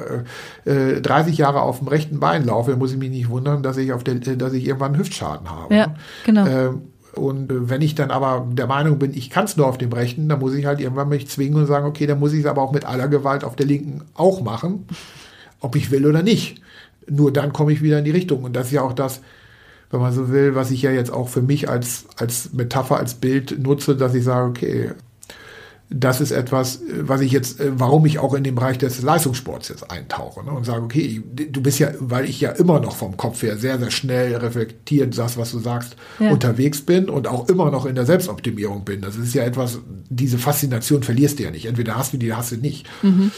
äh, 30 äh, Jahre auf dem rechten Bein laufe, dann muss ich mich nicht wundern, dass ich auf der, äh, dass ich irgendwann einen Hüftschaden habe. Ja, genau. Ähm, und wenn ich dann aber der Meinung bin, ich kann es nur auf dem rechten, dann muss ich halt irgendwann mich zwingen und sagen, okay, dann muss ich es aber auch mit aller Gewalt auf der linken auch machen, ob ich will oder nicht. Nur dann komme ich wieder in die Richtung. Und das ist ja auch das, wenn man so will, was ich ja jetzt auch für mich als, als Metapher, als Bild nutze, dass ich sage, okay, das ist etwas, was ich jetzt, äh, warum ich auch in den Bereich des Leistungssports jetzt eintauche ne? und sage, okay, du bist ja, weil ich ja immer noch vom Kopf her sehr, sehr schnell reflektiert, das, was du sagst, ja. unterwegs bin und auch immer noch in der Selbstoptimierung bin. Das ist ja etwas, diese Faszination verlierst du ja nicht. Entweder hast du die, hast du nicht. Mhm.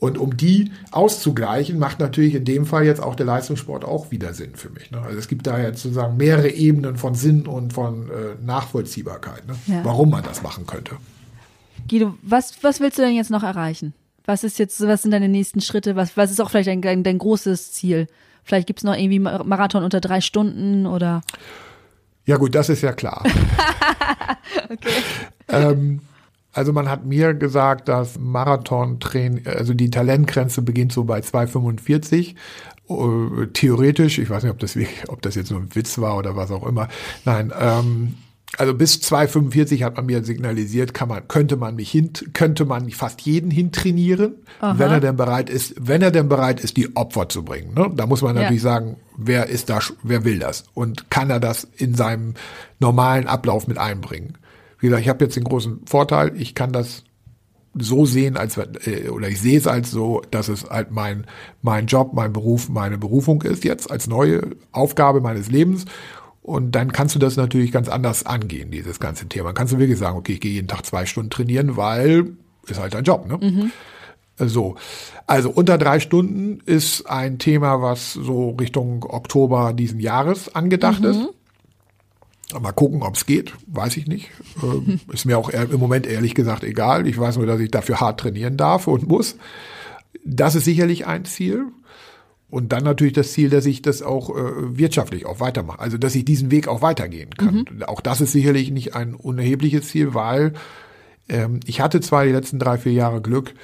Und um die auszugleichen, macht natürlich in dem Fall jetzt auch der Leistungssport auch wieder Sinn für mich. Ne? Also es gibt da jetzt sozusagen mehrere Ebenen von Sinn und von äh, Nachvollziehbarkeit, ne? ja. warum man das machen könnte. Guido, was, was willst du denn jetzt noch erreichen? Was ist jetzt, was sind deine nächsten Schritte? Was, was ist auch vielleicht dein, dein, dein großes Ziel? Vielleicht gibt es noch irgendwie Marathon unter drei Stunden oder? Ja gut, das ist ja klar. okay. ähm, also man hat mir gesagt, dass Marathon-Training, also die Talentgrenze beginnt so bei 2,45. Uh, theoretisch, ich weiß nicht, ob das, ob das jetzt nur ein Witz war oder was auch immer. Nein, ähm, also bis 2,45 hat man mir signalisiert, kann man, könnte man mich hin, könnte man fast jeden hintrainieren, Aha. wenn er denn bereit ist, wenn er denn bereit ist, die Opfer zu bringen. Ne? Da muss man ja. natürlich sagen, wer ist da, wer will das und kann er das in seinem normalen Ablauf mit einbringen. Wie gesagt, ich habe jetzt den großen Vorteil, ich kann das so sehen, als äh, oder ich sehe es als so, dass es halt mein mein Job, mein Beruf, meine Berufung ist jetzt als neue Aufgabe meines Lebens und dann kannst du das natürlich ganz anders angehen, dieses ganze Thema. Dann kannst du wirklich sagen, okay, ich gehe jeden Tag zwei Stunden trainieren, weil ist halt dein Job, ne? Mhm. So. Also unter drei Stunden ist ein Thema, was so Richtung Oktober diesen Jahres angedacht mhm. ist. Mal gucken, ob es geht, weiß ich nicht. Ähm, ist mir auch im Moment ehrlich gesagt egal. Ich weiß nur, dass ich dafür hart trainieren darf und muss. Das ist sicherlich ein Ziel. Und dann natürlich das Ziel, dass ich das auch äh, wirtschaftlich auch weitermache. Also dass ich diesen Weg auch weitergehen kann. Mhm. Auch das ist sicherlich nicht ein unerhebliches Ziel, weil ähm, ich hatte zwar die letzten drei, vier Jahre Glück,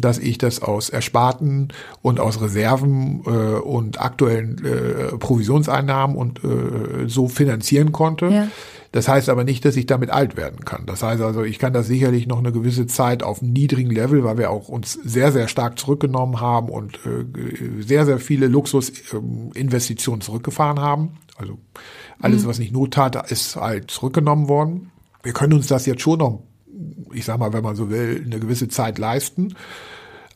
dass ich das aus Ersparten und aus Reserven äh, und aktuellen äh, Provisionseinnahmen und äh, so finanzieren konnte. Ja. Das heißt aber nicht, dass ich damit alt werden kann. Das heißt also, ich kann das sicherlich noch eine gewisse Zeit auf einem niedrigen Level, weil wir auch uns sehr, sehr stark zurückgenommen haben und äh, sehr, sehr viele Luxusinvestitionen zurückgefahren haben. Also alles, mhm. was nicht Not tat, ist halt zurückgenommen worden. Wir können uns das jetzt schon noch, ich sag mal, wenn man so will, eine gewisse Zeit leisten.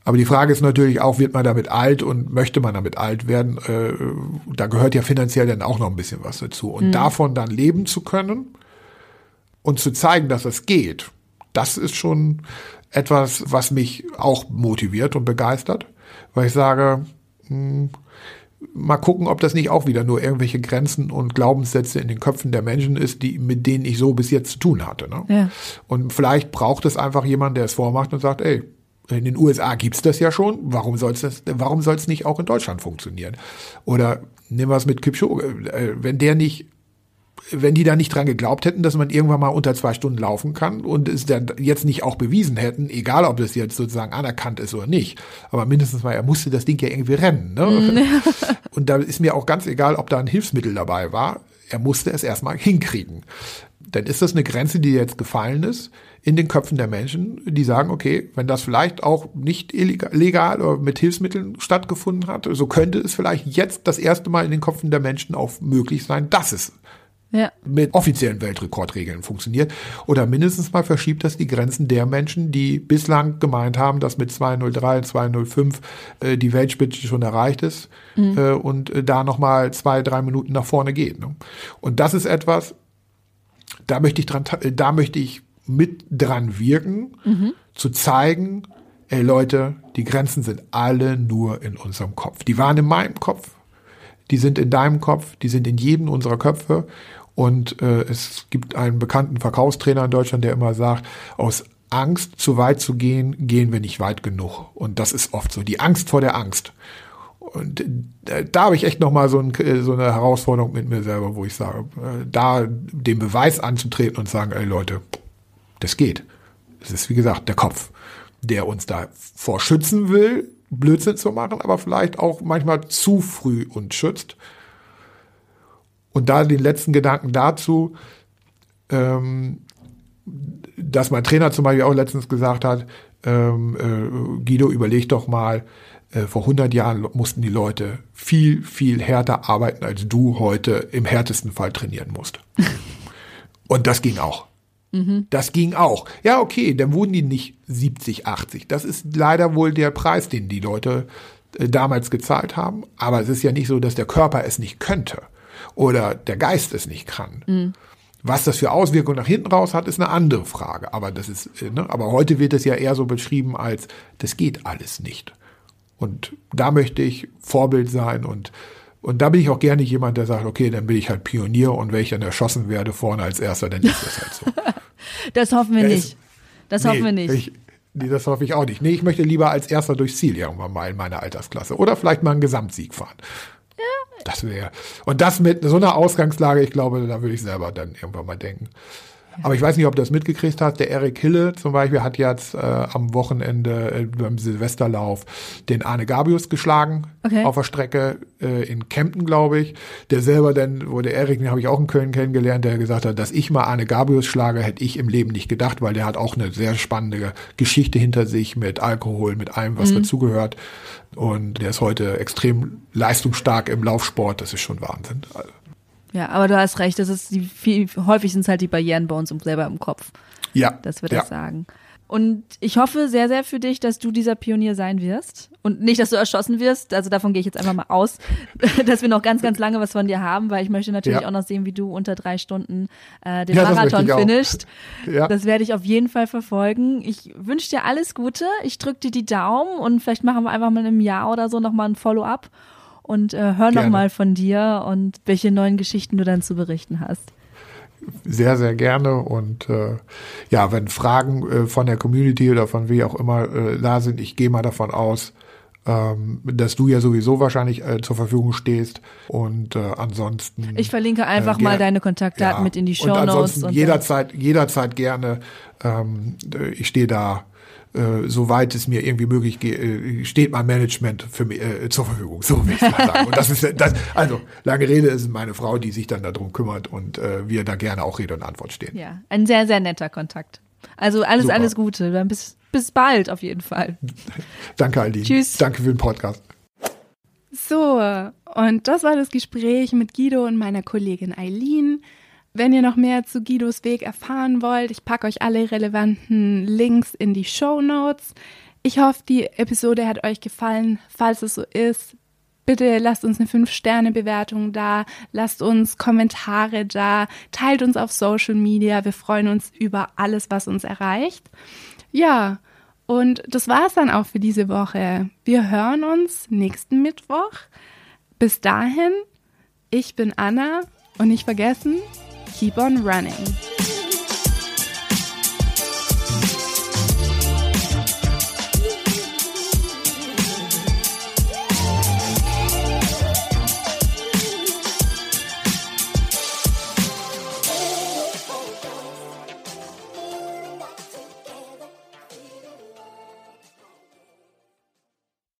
Aber die Frage ist natürlich auch, wird man damit alt und möchte man damit alt werden? Äh, da gehört ja finanziell dann auch noch ein bisschen was dazu. Und mhm. davon dann leben zu können und zu zeigen, dass es geht, das ist schon etwas, was mich auch motiviert und begeistert, weil ich sage, mh, hm, mal gucken, ob das nicht auch wieder nur irgendwelche Grenzen und Glaubenssätze in den Köpfen der Menschen ist, die, mit denen ich so bis jetzt zu tun hatte. Ne? Ja. Und vielleicht braucht es einfach jemand, der es vormacht und sagt, ey, in den USA gibt's das ja schon. Warum soll es warum soll's nicht auch in Deutschland funktionieren? Oder nehmen wir es mit Kipchoge. Äh, wenn der nicht, wenn die da nicht dran geglaubt hätten, dass man irgendwann mal unter zwei Stunden laufen kann und es dann jetzt nicht auch bewiesen hätten, egal ob das jetzt sozusagen anerkannt ist oder nicht, aber mindestens mal, er musste das Ding ja irgendwie rennen. Ne? Mhm. und da ist mir auch ganz egal, ob da ein Hilfsmittel dabei war. Er musste es erstmal hinkriegen. Dann ist das eine Grenze, die jetzt gefallen ist in den Köpfen der Menschen, die sagen, okay, wenn das vielleicht auch nicht illegal oder mit Hilfsmitteln stattgefunden hat, so könnte es vielleicht jetzt das erste Mal in den Köpfen der Menschen auch möglich sein, dass es ja. mit offiziellen Weltrekordregeln funktioniert. Oder mindestens mal verschiebt das die Grenzen der Menschen, die bislang gemeint haben, dass mit 203, 205 äh, die Weltspitze schon erreicht ist mhm. äh, und äh, da nochmal zwei, drei Minuten nach vorne geht. Ne? Und das ist etwas, da möchte ich dran, da möchte ich mit dran wirken, mhm. zu zeigen, ey Leute, die Grenzen sind alle nur in unserem Kopf. Die waren in meinem Kopf, die sind in deinem Kopf, die sind in jedem unserer Köpfe. Und äh, es gibt einen bekannten Verkaufstrainer in Deutschland, der immer sagt, aus Angst zu weit zu gehen, gehen wir nicht weit genug. Und das ist oft so, die Angst vor der Angst. Und äh, da habe ich echt nochmal so, ein, so eine Herausforderung mit mir selber, wo ich sage, äh, da den Beweis anzutreten und sagen, ey Leute, das geht. Es ist, wie gesagt, der Kopf, der uns da vor schützen will, Blödsinn zu machen, aber vielleicht auch manchmal zu früh uns schützt. Und da den letzten Gedanken dazu, ähm, dass mein Trainer zum Beispiel auch letztens gesagt hat, ähm, äh, Guido, überleg doch mal, äh, vor 100 Jahren mussten die Leute viel, viel härter arbeiten, als du heute im härtesten Fall trainieren musst. Und das ging auch. Mhm. Das ging auch. Ja, okay, dann wurden die nicht 70, 80. Das ist leider wohl der Preis, den die Leute äh, damals gezahlt haben. Aber es ist ja nicht so, dass der Körper es nicht könnte oder der Geist es nicht kann. Mhm. Was das für Auswirkungen nach hinten raus hat, ist eine andere Frage. Aber das ist, äh, ne? aber heute wird es ja eher so beschrieben als, das geht alles nicht. Und da möchte ich Vorbild sein und und da bin ich auch gerne jemand, der sagt, okay, dann bin ich halt Pionier und wenn ich dann erschossen werde vorne als Erster, dann ist das halt so. das hoffen wir ja, nicht. Das nee, hoffen wir nicht. Ich, nee, das hoffe ich auch nicht. Nee, ich möchte lieber als Erster durchs Ziel irgendwann mal in meiner Altersklasse. Oder vielleicht mal einen Gesamtsieg fahren. Das wäre. Und das mit so einer Ausgangslage, ich glaube, da würde ich selber dann irgendwann mal denken. Aber ich weiß nicht, ob du das mitgekriegt hast. Der Erik Hille zum Beispiel hat jetzt äh, am Wochenende äh, beim Silvesterlauf den Arne Gabius geschlagen okay. auf der Strecke äh, in Kempten, glaube ich. Der selber dann, wo der Erik, den habe ich auch in Köln kennengelernt, der gesagt hat, dass ich mal Arne Gabius schlage, hätte ich im Leben nicht gedacht, weil der hat auch eine sehr spannende Geschichte hinter sich mit Alkohol, mit allem, was mhm. dazugehört. Und der ist heute extrem leistungsstark im Laufsport. Das ist schon Wahnsinn. Also, ja, aber du hast recht, das ist die, viel, häufig sind es halt die Barrieren bei uns selber im Kopf. Ja. Das ja. sagen. Und ich hoffe sehr, sehr für dich, dass du dieser Pionier sein wirst. Und nicht, dass du erschossen wirst. Also davon gehe ich jetzt einfach mal aus, dass wir noch ganz, ganz lange was von dir haben, weil ich möchte natürlich ja. auch noch sehen, wie du unter drei Stunden äh, den ja, Marathon finisht. Ja. Das werde ich auf jeden Fall verfolgen. Ich wünsche dir alles Gute. Ich drücke dir die Daumen und vielleicht machen wir einfach mal in einem Jahr oder so nochmal ein Follow-up und äh, hör nochmal von dir und welche neuen Geschichten du dann zu berichten hast. Sehr, sehr gerne. Und äh, ja, wenn Fragen äh, von der Community oder von wie auch immer äh, da sind, ich gehe mal davon aus, ähm, dass du ja sowieso wahrscheinlich äh, zur Verfügung stehst. Und äh, ansonsten. Ich verlinke einfach äh, mal deine Kontaktdaten ja, mit in die Show Notes. Und ansonsten und jederzeit, jederzeit gerne. Ähm, ich stehe da äh, soweit es mir irgendwie möglich geht, äh, steht mein Management für mich äh, zur Verfügung. So will ich mal sagen. Und das ist das, also lange Rede ist meine Frau, die sich dann darum kümmert und äh, wir da gerne auch Rede und Antwort stehen. Ja, ein sehr, sehr netter Kontakt. Also alles, Super. alles Gute. Dann bis, bis bald auf jeden Fall. Danke, Aline. Tschüss. Danke für den Podcast. So, und das war das Gespräch mit Guido und meiner Kollegin Eileen. Wenn ihr noch mehr zu Guidos Weg erfahren wollt, ich packe euch alle relevanten Links in die Show Notes. Ich hoffe, die Episode hat euch gefallen. Falls es so ist, bitte lasst uns eine 5-Sterne-Bewertung da, lasst uns Kommentare da, teilt uns auf Social Media. Wir freuen uns über alles, was uns erreicht. Ja, und das war's dann auch für diese Woche. Wir hören uns nächsten Mittwoch. Bis dahin, ich bin Anna und nicht vergessen, keep on running.